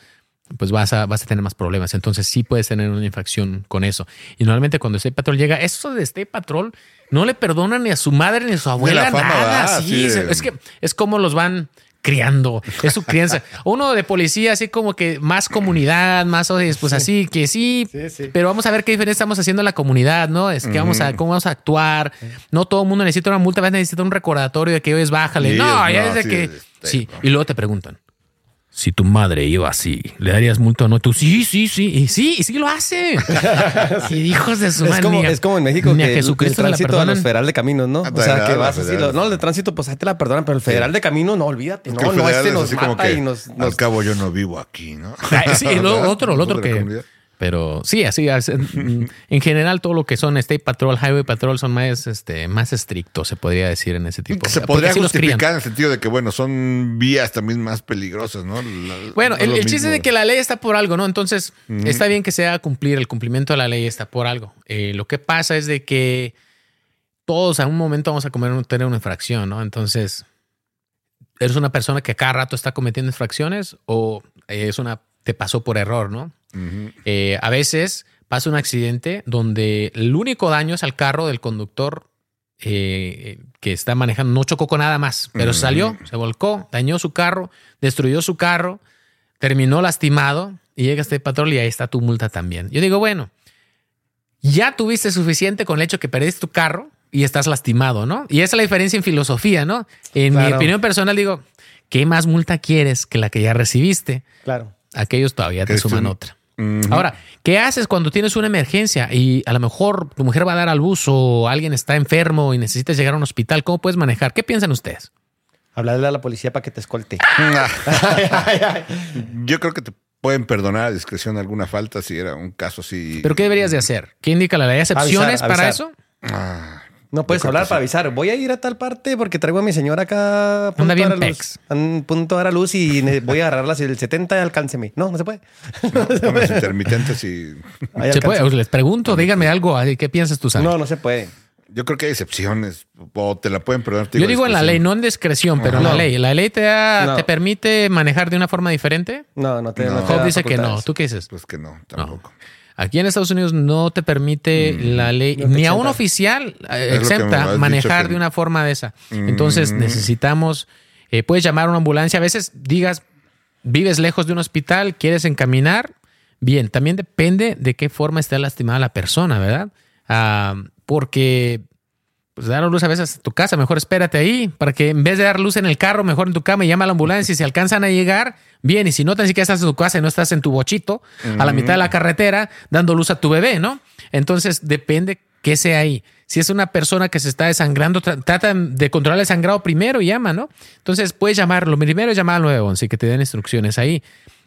C: pues vas a, vas a tener más problemas. Entonces sí puedes tener una infracción con eso. Y normalmente cuando State Patrol llega, eso de State Patrol no le perdonan ni a su madre ni a su abuela
B: la fama,
C: nada. es que es como los van criando, es su crianza. Uno de policía, así como que más comunidad, más, pues así, que sí,
D: Sí, sí.
C: pero vamos a ver qué diferencia estamos haciendo en la comunidad, ¿no? Es que vamos a, cómo vamos a actuar. No todo el mundo necesita una multa, a necesitar un recordatorio de que hoy es bájale. No, ya
B: no,
C: es de
B: sí,
C: que. Sí, y luego te preguntan. Si tu madre iba así, ¿le darías multa o no? Tú, sí, sí, sí, y sí, y sí lo hace. y hijos de su
D: Es
C: madre.
D: como, es como en México
C: ni a
D: que el- el
C: Jesucristo le la
D: tránsito de
C: perdonan.
D: los federal de caminos, ¿no?
B: Ah,
D: O sea, que vas así, lo- no, el de tránsito, pues ahí te la perdonan, pero el federal de camino, no, olvídate,
B: Es
D: no,
B: que el
D: no,
B: federal
D: este
B: es
D: nos
B: como
D: mata
B: que,
D: y nos...
B: Al cabo yo no vivo aquí, ¿no?
C: Ah, sí, lo
B: ¿Verdad?
C: otro, lo otro que.
B: comunidad.
C: Pero sí, así en, en general todo lo que son State Patrol, Highway Patrol son más, este, más estrictos, se podría decir en ese tipo.
B: Se podría justificar en el sentido de que, bueno, son vías también más peligrosas, ¿no? La-
C: Bueno,
B: no
C: el, chiste es de que la ley está por algo, ¿no? Entonces, está bien que se haga cumplir, el cumplimiento de la ley está por algo. Eh, lo que pasa es de que todos a un momento vamos a comer- tener una infracción, ¿no? Entonces, ¿eres una persona que a cada rato está cometiendo infracciones o eh, es una te pasó por error, ¿no? Eh, a veces pasa un accidente donde el único daño es al carro del conductor eh, que está manejando. No chocó con nada más, pero salió, se volcó, dañó su carro, destruyó su carro, terminó lastimado y llega este patrón y ahí está tu multa también. Yo digo, bueno, ya tuviste suficiente con el hecho que perdiste tu carro y estás lastimado, ¿no? Y esa es la diferencia en filosofía, ¿no? En mi opinión personal digo, ¿qué más multa quieres que la que ya recibiste?
D: Claro.
C: Aquellos todavía te
B: Que
C: suman
B: estén-
C: Ahora, ¿qué haces cuando tienes una emergencia y a lo mejor tu mujer va a dar al bus o alguien está enfermo y necesitas llegar a un hospital? ¿Cómo puedes manejar? ¿Qué piensan ustedes?
D: Hablarle a la policía para que te escolte.
B: Yo creo que te pueden perdonar a discreción alguna falta si era un caso así.
C: ¿Pero qué deberías de hacer? ¿Qué indica la ley? ¿Hay excepciones
D: Avisar,
C: para
D: avisar.
C: eso?
B: Ah,
D: No puedes hablar para
B: sí.
D: avisar. Voy a ir a tal parte porque traigo a mi señora acá. a punto
C: Anda bien
D: de dar a luz. A punto de dar a luz y voy a agarrarla el 70 y alcánceme. No, no se puede.
B: con los intermitentes y.
D: Ahí
C: ¿Se puede? Les pregunto, díganme algo. ¿Qué piensas tú, Sam?
D: No, no se puede.
B: Yo creo que hay excepciones. O te la pueden perdonar.
C: Yo digo en la ley, no en discreción, pero en
D: No.
C: la ley. ¿La ley te, da-
D: No.
C: te permite manejar de una forma diferente?
D: No, no te,
B: No.
D: no te
C: Job
D: da
C: dice que no. ¿Tú qué dices?
B: Pues que no, tampoco.
C: Aquí en Estados Unidos no te permite la ley,
D: No
C: ni a un oficial eh,
B: Es
C: exenta manejar
B: que-
C: de una forma de esa. Entonces
B: Mm.
C: necesitamos, eh, puedes llamar a una ambulancia. A veces digas, vives lejos de un hospital, quieres encaminar. Bien, también depende de qué forma esté lastimada la persona, ¿verdad? Ah, porque pues dar luz a veces a tu casa, mejor espérate ahí, para que en vez de dar luz en el carro, mejor en tu cama y llama a la ambulancia y si alcanzan a llegar, bien, y si no, tan siquiera estás en tu casa y no estás en tu bochito, a la mitad de la carretera, dando luz a tu bebé, ¿no? Entonces depende qué sea ahí. Si es una persona que se está desangrando, tra- trata de controlar el sangrado primero y llama, ¿no? Entonces puedes llamar, lo primero es llamar al 911 y que te den instrucciones ahí.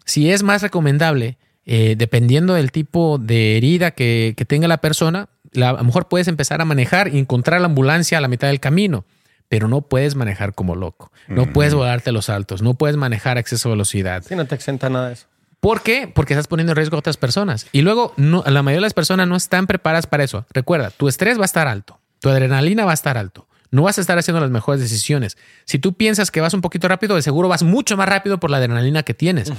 C: Si es más recomendable, eh, dependiendo del tipo de herida que, que tenga la persona, la- a lo mejor puedes empezar a manejar y encontrar la ambulancia a la mitad del camino, pero no puedes manejar como loco. No puedes volarte los altos, no puedes manejar a exceso de velocidad.
D: Sí, no te exenta nada de eso.
C: ¿Por qué? Porque estás poniendo en riesgo a otras personas. Y luego, no, la mayoría de las personas no están preparadas para eso. Recuerda, tu estrés va a estar alto, tu adrenalina va a estar alto. No vas a estar haciendo las mejores decisiones. Si tú piensas que vas un poquito rápido, de seguro vas mucho más rápido por la adrenalina que tienes.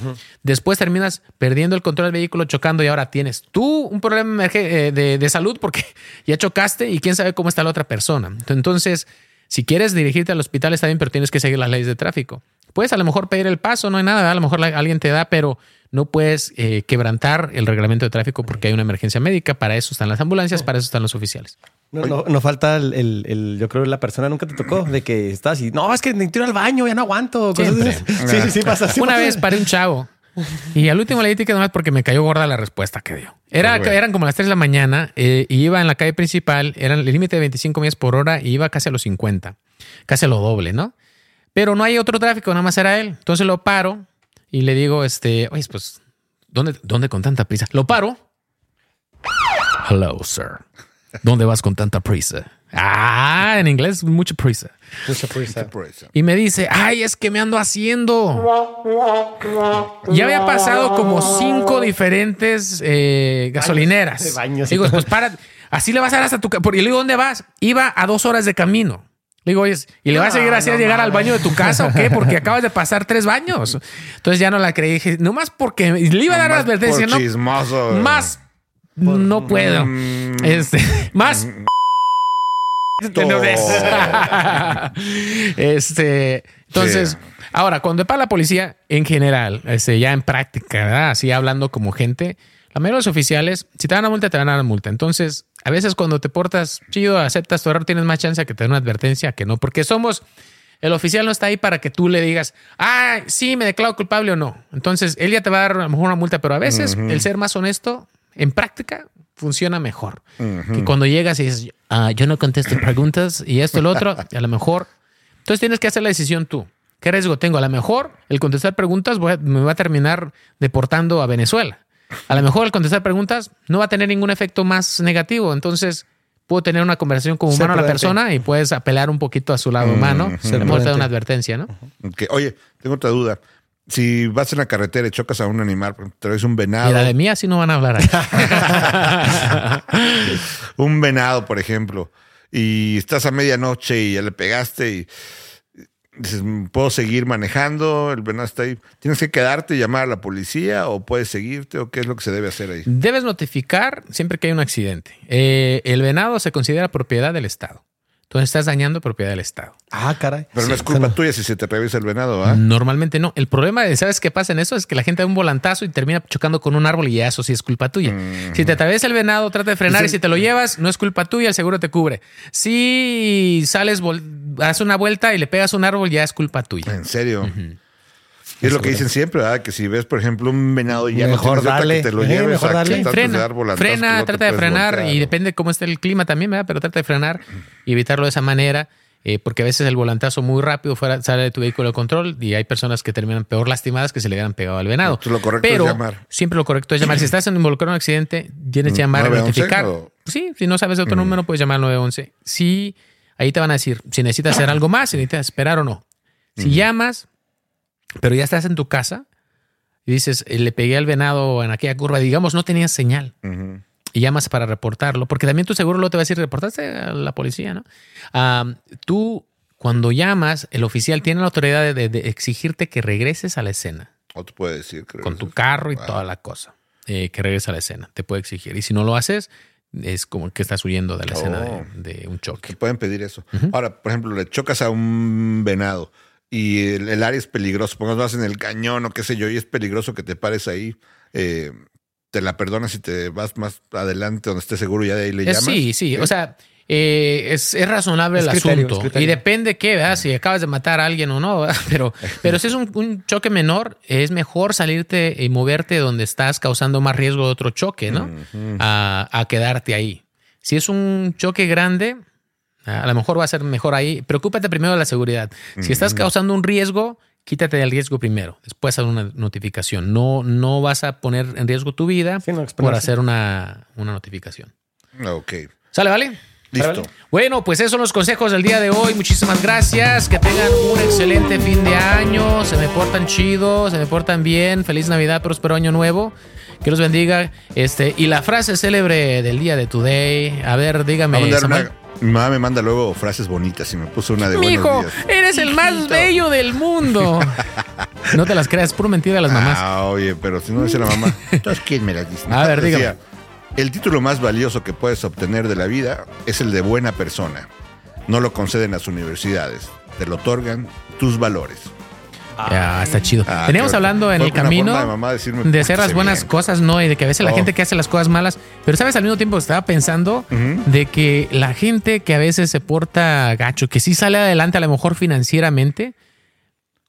C: Después terminas perdiendo el control del vehículo, chocando y ahora tienes tú un problema eh, de, de salud porque ya chocaste y quién sabe cómo está la otra persona. Entonces, si quieres dirigirte al hospital está bien, pero tienes que seguir las leyes de tráfico. Puedes a lo mejor pedir el paso, no hay nada, a lo mejor alguien te da, pero no puedes eh, quebrantar el reglamento de tráfico porque hay una emergencia médica. Para eso están las ambulancias, para eso están los oficiales.
D: No, no, no falta el, el- el- yo creo que la persona nunca te tocó de que estás y no, es que necesito ir al baño, ya no aguanto. cosas. Sí, sí, sí pasa. sí
C: Una
D: pasa.
C: vez paré un chavo y al último le di ticket nomás porque me cayó gorda la respuesta que dio. Era, eran como las 3 de la mañana eh, y iba en la calle principal, era el límite de 25 millas por hora y iba casi a los 50, casi a lo doble, ¿no? Pero no hay otro tráfico, nada más era él. Entonces lo paro y le digo, este, oye, pues, ¿dónde, ¿dónde con tanta prisa? Lo paro. Hello, sir. ¿Dónde vas con tanta prisa? Ah, en inglés, mucha prisa.
D: Mucha prisa.
C: Y me dice, ay, es que me ando haciendo. Ya había pasado como cinco diferentes eh, gasolineras.
D: baños
C: Digo, pues para, así le vas a dar hasta tu casa. Y le digo, ¿dónde vas? Iba a dos horas de camino. Le digo, oye, ¿y le vas a seguir así a llegar al baño de tu casa o qué? Porque acabas de pasar tres baños. Entonces ya no la creí. Dije, nomás porque le iba a dar la advertencia,
B: por
C: ¿no?
B: chismoso.
C: Más no puedo.
B: Mm.
C: Este, más. este, entonces, ahora, cuando para la policía, en general, este, ya en práctica, ¿verdad? Así hablando como gente, la mayoría de los oficiales, si te dan una multa, te dar una multa. Entonces, a veces cuando te portas chido, aceptas tu error, tienes más chance de que te den una advertencia que no, porque somos El oficial no está ahí para que tú le digas, ah, sí, me declaro culpable o no. Entonces, él ya te va a dar a lo mejor una multa, pero a veces el ser más honesto, en práctica, funciona mejor. Que cuando llegas y dices, ah, yo no contesto preguntas y esto lo otro, a lo mejor. Entonces tienes que hacer la decisión tú. ¿Qué riesgo tengo? A lo mejor el contestar preguntas voy a- me va a terminar deportando a Venezuela. A lo mejor el contestar preguntas no va a tener ningún efecto más negativo. Entonces puedo tener una conversación con humano a la persona y puedes apelar un poquito a su lado humano. Te da
D: prudente.
C: una advertencia, ¿no?
B: Oye, tengo otra duda. Si vas en la carretera y chocas a un animal, ves un venado,
C: Mira, de mí así no van a hablar. ahí.
B: un venado, por ejemplo, y estás a medianoche y ya le pegaste y dices, ¿puedo seguir manejando? El venado está ahí. ¿Tienes que quedarte y llamar a la policía o puedes seguirte o qué es lo que se debe hacer ahí?
C: Debes notificar siempre que hay un accidente. Eh, el venado se considera propiedad del Estado. Entonces estás dañando propiedad del Estado.
D: Ah, caray.
B: Pero no es culpa tuya si se te reviesa el venado, ¿ah?
C: Normalmente no. El problema de, ¿sabes qué pasa en eso? Es que la gente da un volantazo y termina chocando con un árbol y ya eso sí es culpa tuya. Si te atraviesa el venado, trata de frenar y si te lo llevas, no es culpa tuya, el seguro te cubre. Si sales, das una vuelta y le pegas a un árbol, ya es culpa tuya.
B: En serio. Es lo que dicen siempre, ¿verdad? Que si ves, por ejemplo, un venado y ya
D: Mejor
B: no
D: dale.
B: que te lo
D: Eh,
B: lleves
D: mejor
B: a
D: dale.
C: Sí, frena,
B: que
C: frena, trata de frenar
B: voltear.
C: y depende cómo esté el clima también, ¿verdad? Pero trata de frenar y evitarlo de esa manera, eh, porque a veces el volantazo muy rápido fuera, sale de tu vehículo de control y hay personas que terminan peor lastimadas que se le hubieran pegado al venado.
B: Entonces, lo correcto es
C: Pero
B: llamar.
C: siempre lo correcto es llamar. Si estás involucrado en un accidente, tienes que llamar y
B: 911
C: notificar.
B: o-
C: Sí, si no sabes de otro número, puedes llamar al 911. Sí, ahí te van a decir si necesitas hacer algo más, si necesitas esperar o no. Si llamas, pero ya estás en tu casa y dices, eh, le pegué al venado en aquella curva, digamos, no tenías señal y llamas para reportarlo, porque también tu seguro lo te va a decir, reportaste a la policía, ¿no? Tú, cuando llamas, el oficial tiene la autoridad de, de- de exigirte que regreses a la escena,
B: O te puede decir, creo.
C: con tu carro y toda la cosa, eh, que regreses a la escena, te puede exigir. Y si no lo haces, es como que estás huyendo de la escena
B: Oh.
C: de, de un
B: Te
C: choque.
B: pueden pedir eso. Ahora, por ejemplo, le chocas a un venado y el, el área es peligroso. Pongamos vas en el cañón o qué sé yo, y es peligroso que te pares ahí. eh, te la perdonas si te vas más adelante donde estés seguro y ya de ahí le
C: Eh,
B: llamas.
C: sí, sí, o sea, eh, es, es razonable
D: Es
C: el
D: criterio,
C: asunto. Y depende qué, ¿verdad? Si acabas de matar a alguien o no, ¿verdad? Pero, pero si es un, un choque menor, es mejor salirte y moverte donde estás causando más riesgo de otro choque, ¿no? a, a quedarte ahí. Si es un choque grande, a lo mejor va a ser mejor ahí. Preocúpate primero de la seguridad. Si estás causando un riesgo, quítate del riesgo primero. Después haz una notificación. No, no vas a poner en riesgo tu vida
D: Sí, no
C: por hacer una, una notificación.
B: Ok.
C: ¿Sale, vale?
B: Listo.
C: Bueno, pues esos son los consejos del día de hoy. Muchísimas gracias. Que tengan un excelente fin de año. Se me portan chido, se me portan bien. Feliz Navidad, próspero año nuevo. Que los bendiga. Este, y la frase célebre del día de today. A ver, dígame.
B: A mi mamá me manda luego frases bonitas y me puso una de
C: Mijo,
B: días.
C: eres el más bello del mundo. No te las creas, puro mentira de las mamás.
B: Ah, oye, pero si no dice la mamá, entonces ¿quién me las dice?
C: A ver, dígame.
B: Decía, el título más valioso que puedes obtener de la vida es el de buena persona. No lo conceden las universidades, te lo otorgan tus valores.
C: Ah, está chido.
B: Ah,
C: Teníamos
B: qué-
C: hablando en el camino
B: de mamá decirme,
C: de hacer las
B: "Pórtese
C: buenas
B: bien".
C: cosas, ¿no? Y de que a veces la
B: Oh.
C: gente que hace las cosas malas, pero sabes, al mismo tiempo estaba pensando de que la gente que a veces se porta gacho, que sí sale adelante a lo mejor financieramente,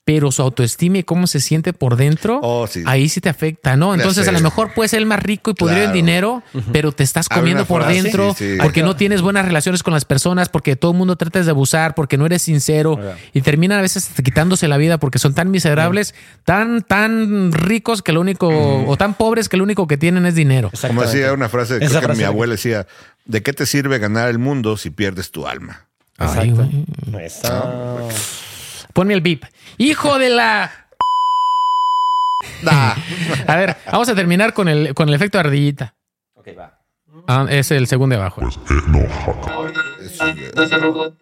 C: pero su autoestima y cómo se siente por dentro,
B: Oh, sí.
C: ahí sí te afecta, ¿no? Entonces a lo mejor puedes ser el más rico y en
B: Claro.
C: dinero, pero te estás comiendo por
B: frase,
C: dentro
B: sí, sí.
C: porque no tienes buenas relaciones con las personas, porque todo el mundo tratas de abusar, porque no eres sincero y terminan a veces quitándose la vida porque son tan miserables, tan, tan ricos que lo único, o tan pobres que lo único que tienen es dinero.
B: Como decía una frase, creo que mi abuela decía, ¿de qué te sirve ganar el mundo si pierdes tu alma?
C: Ay,
D: Exacto.
C: Ponme el beep. Hijo de la...
B: Ah,
C: A ver, vamos a terminar con el, con el efecto ardillita.
D: Ok, va.
C: Ah, es el segundo de abajo.
E: Ese robot.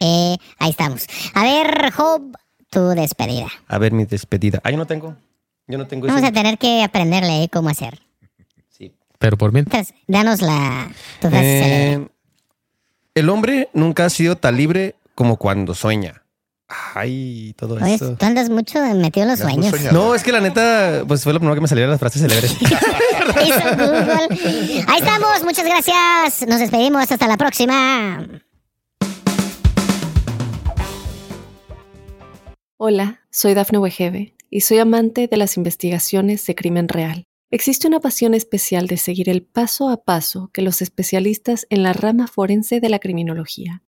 F: Eh, ahí estamos. A ver, Job, tu despedida.
D: A ver, mi despedida. Ah, yo no tengo. Yo no tengo
F: Vamos
D: ese.
F: a tener que aprenderle eh, cómo hacer.
D: Sí.
C: Pero por mí...
F: Entonces, danos la tu frase.
D: Eh, el hombre nunca ha sido tan libre como cuando sueña. Ay, todo
F: Oye,
D: eso.
F: tú andas mucho metido en los sueños.
D: No, es que la neta, pues fue lo primero que me salieron las frases célebres.
F: Ahí estamos, muchas gracias. Nos despedimos hasta la próxima.
A: Hola, soy Dafne Wegebe y soy amante de las investigaciones de crimen real. Existe una pasión especial de seguir el paso a paso que los especialistas en la rama forense de la criminología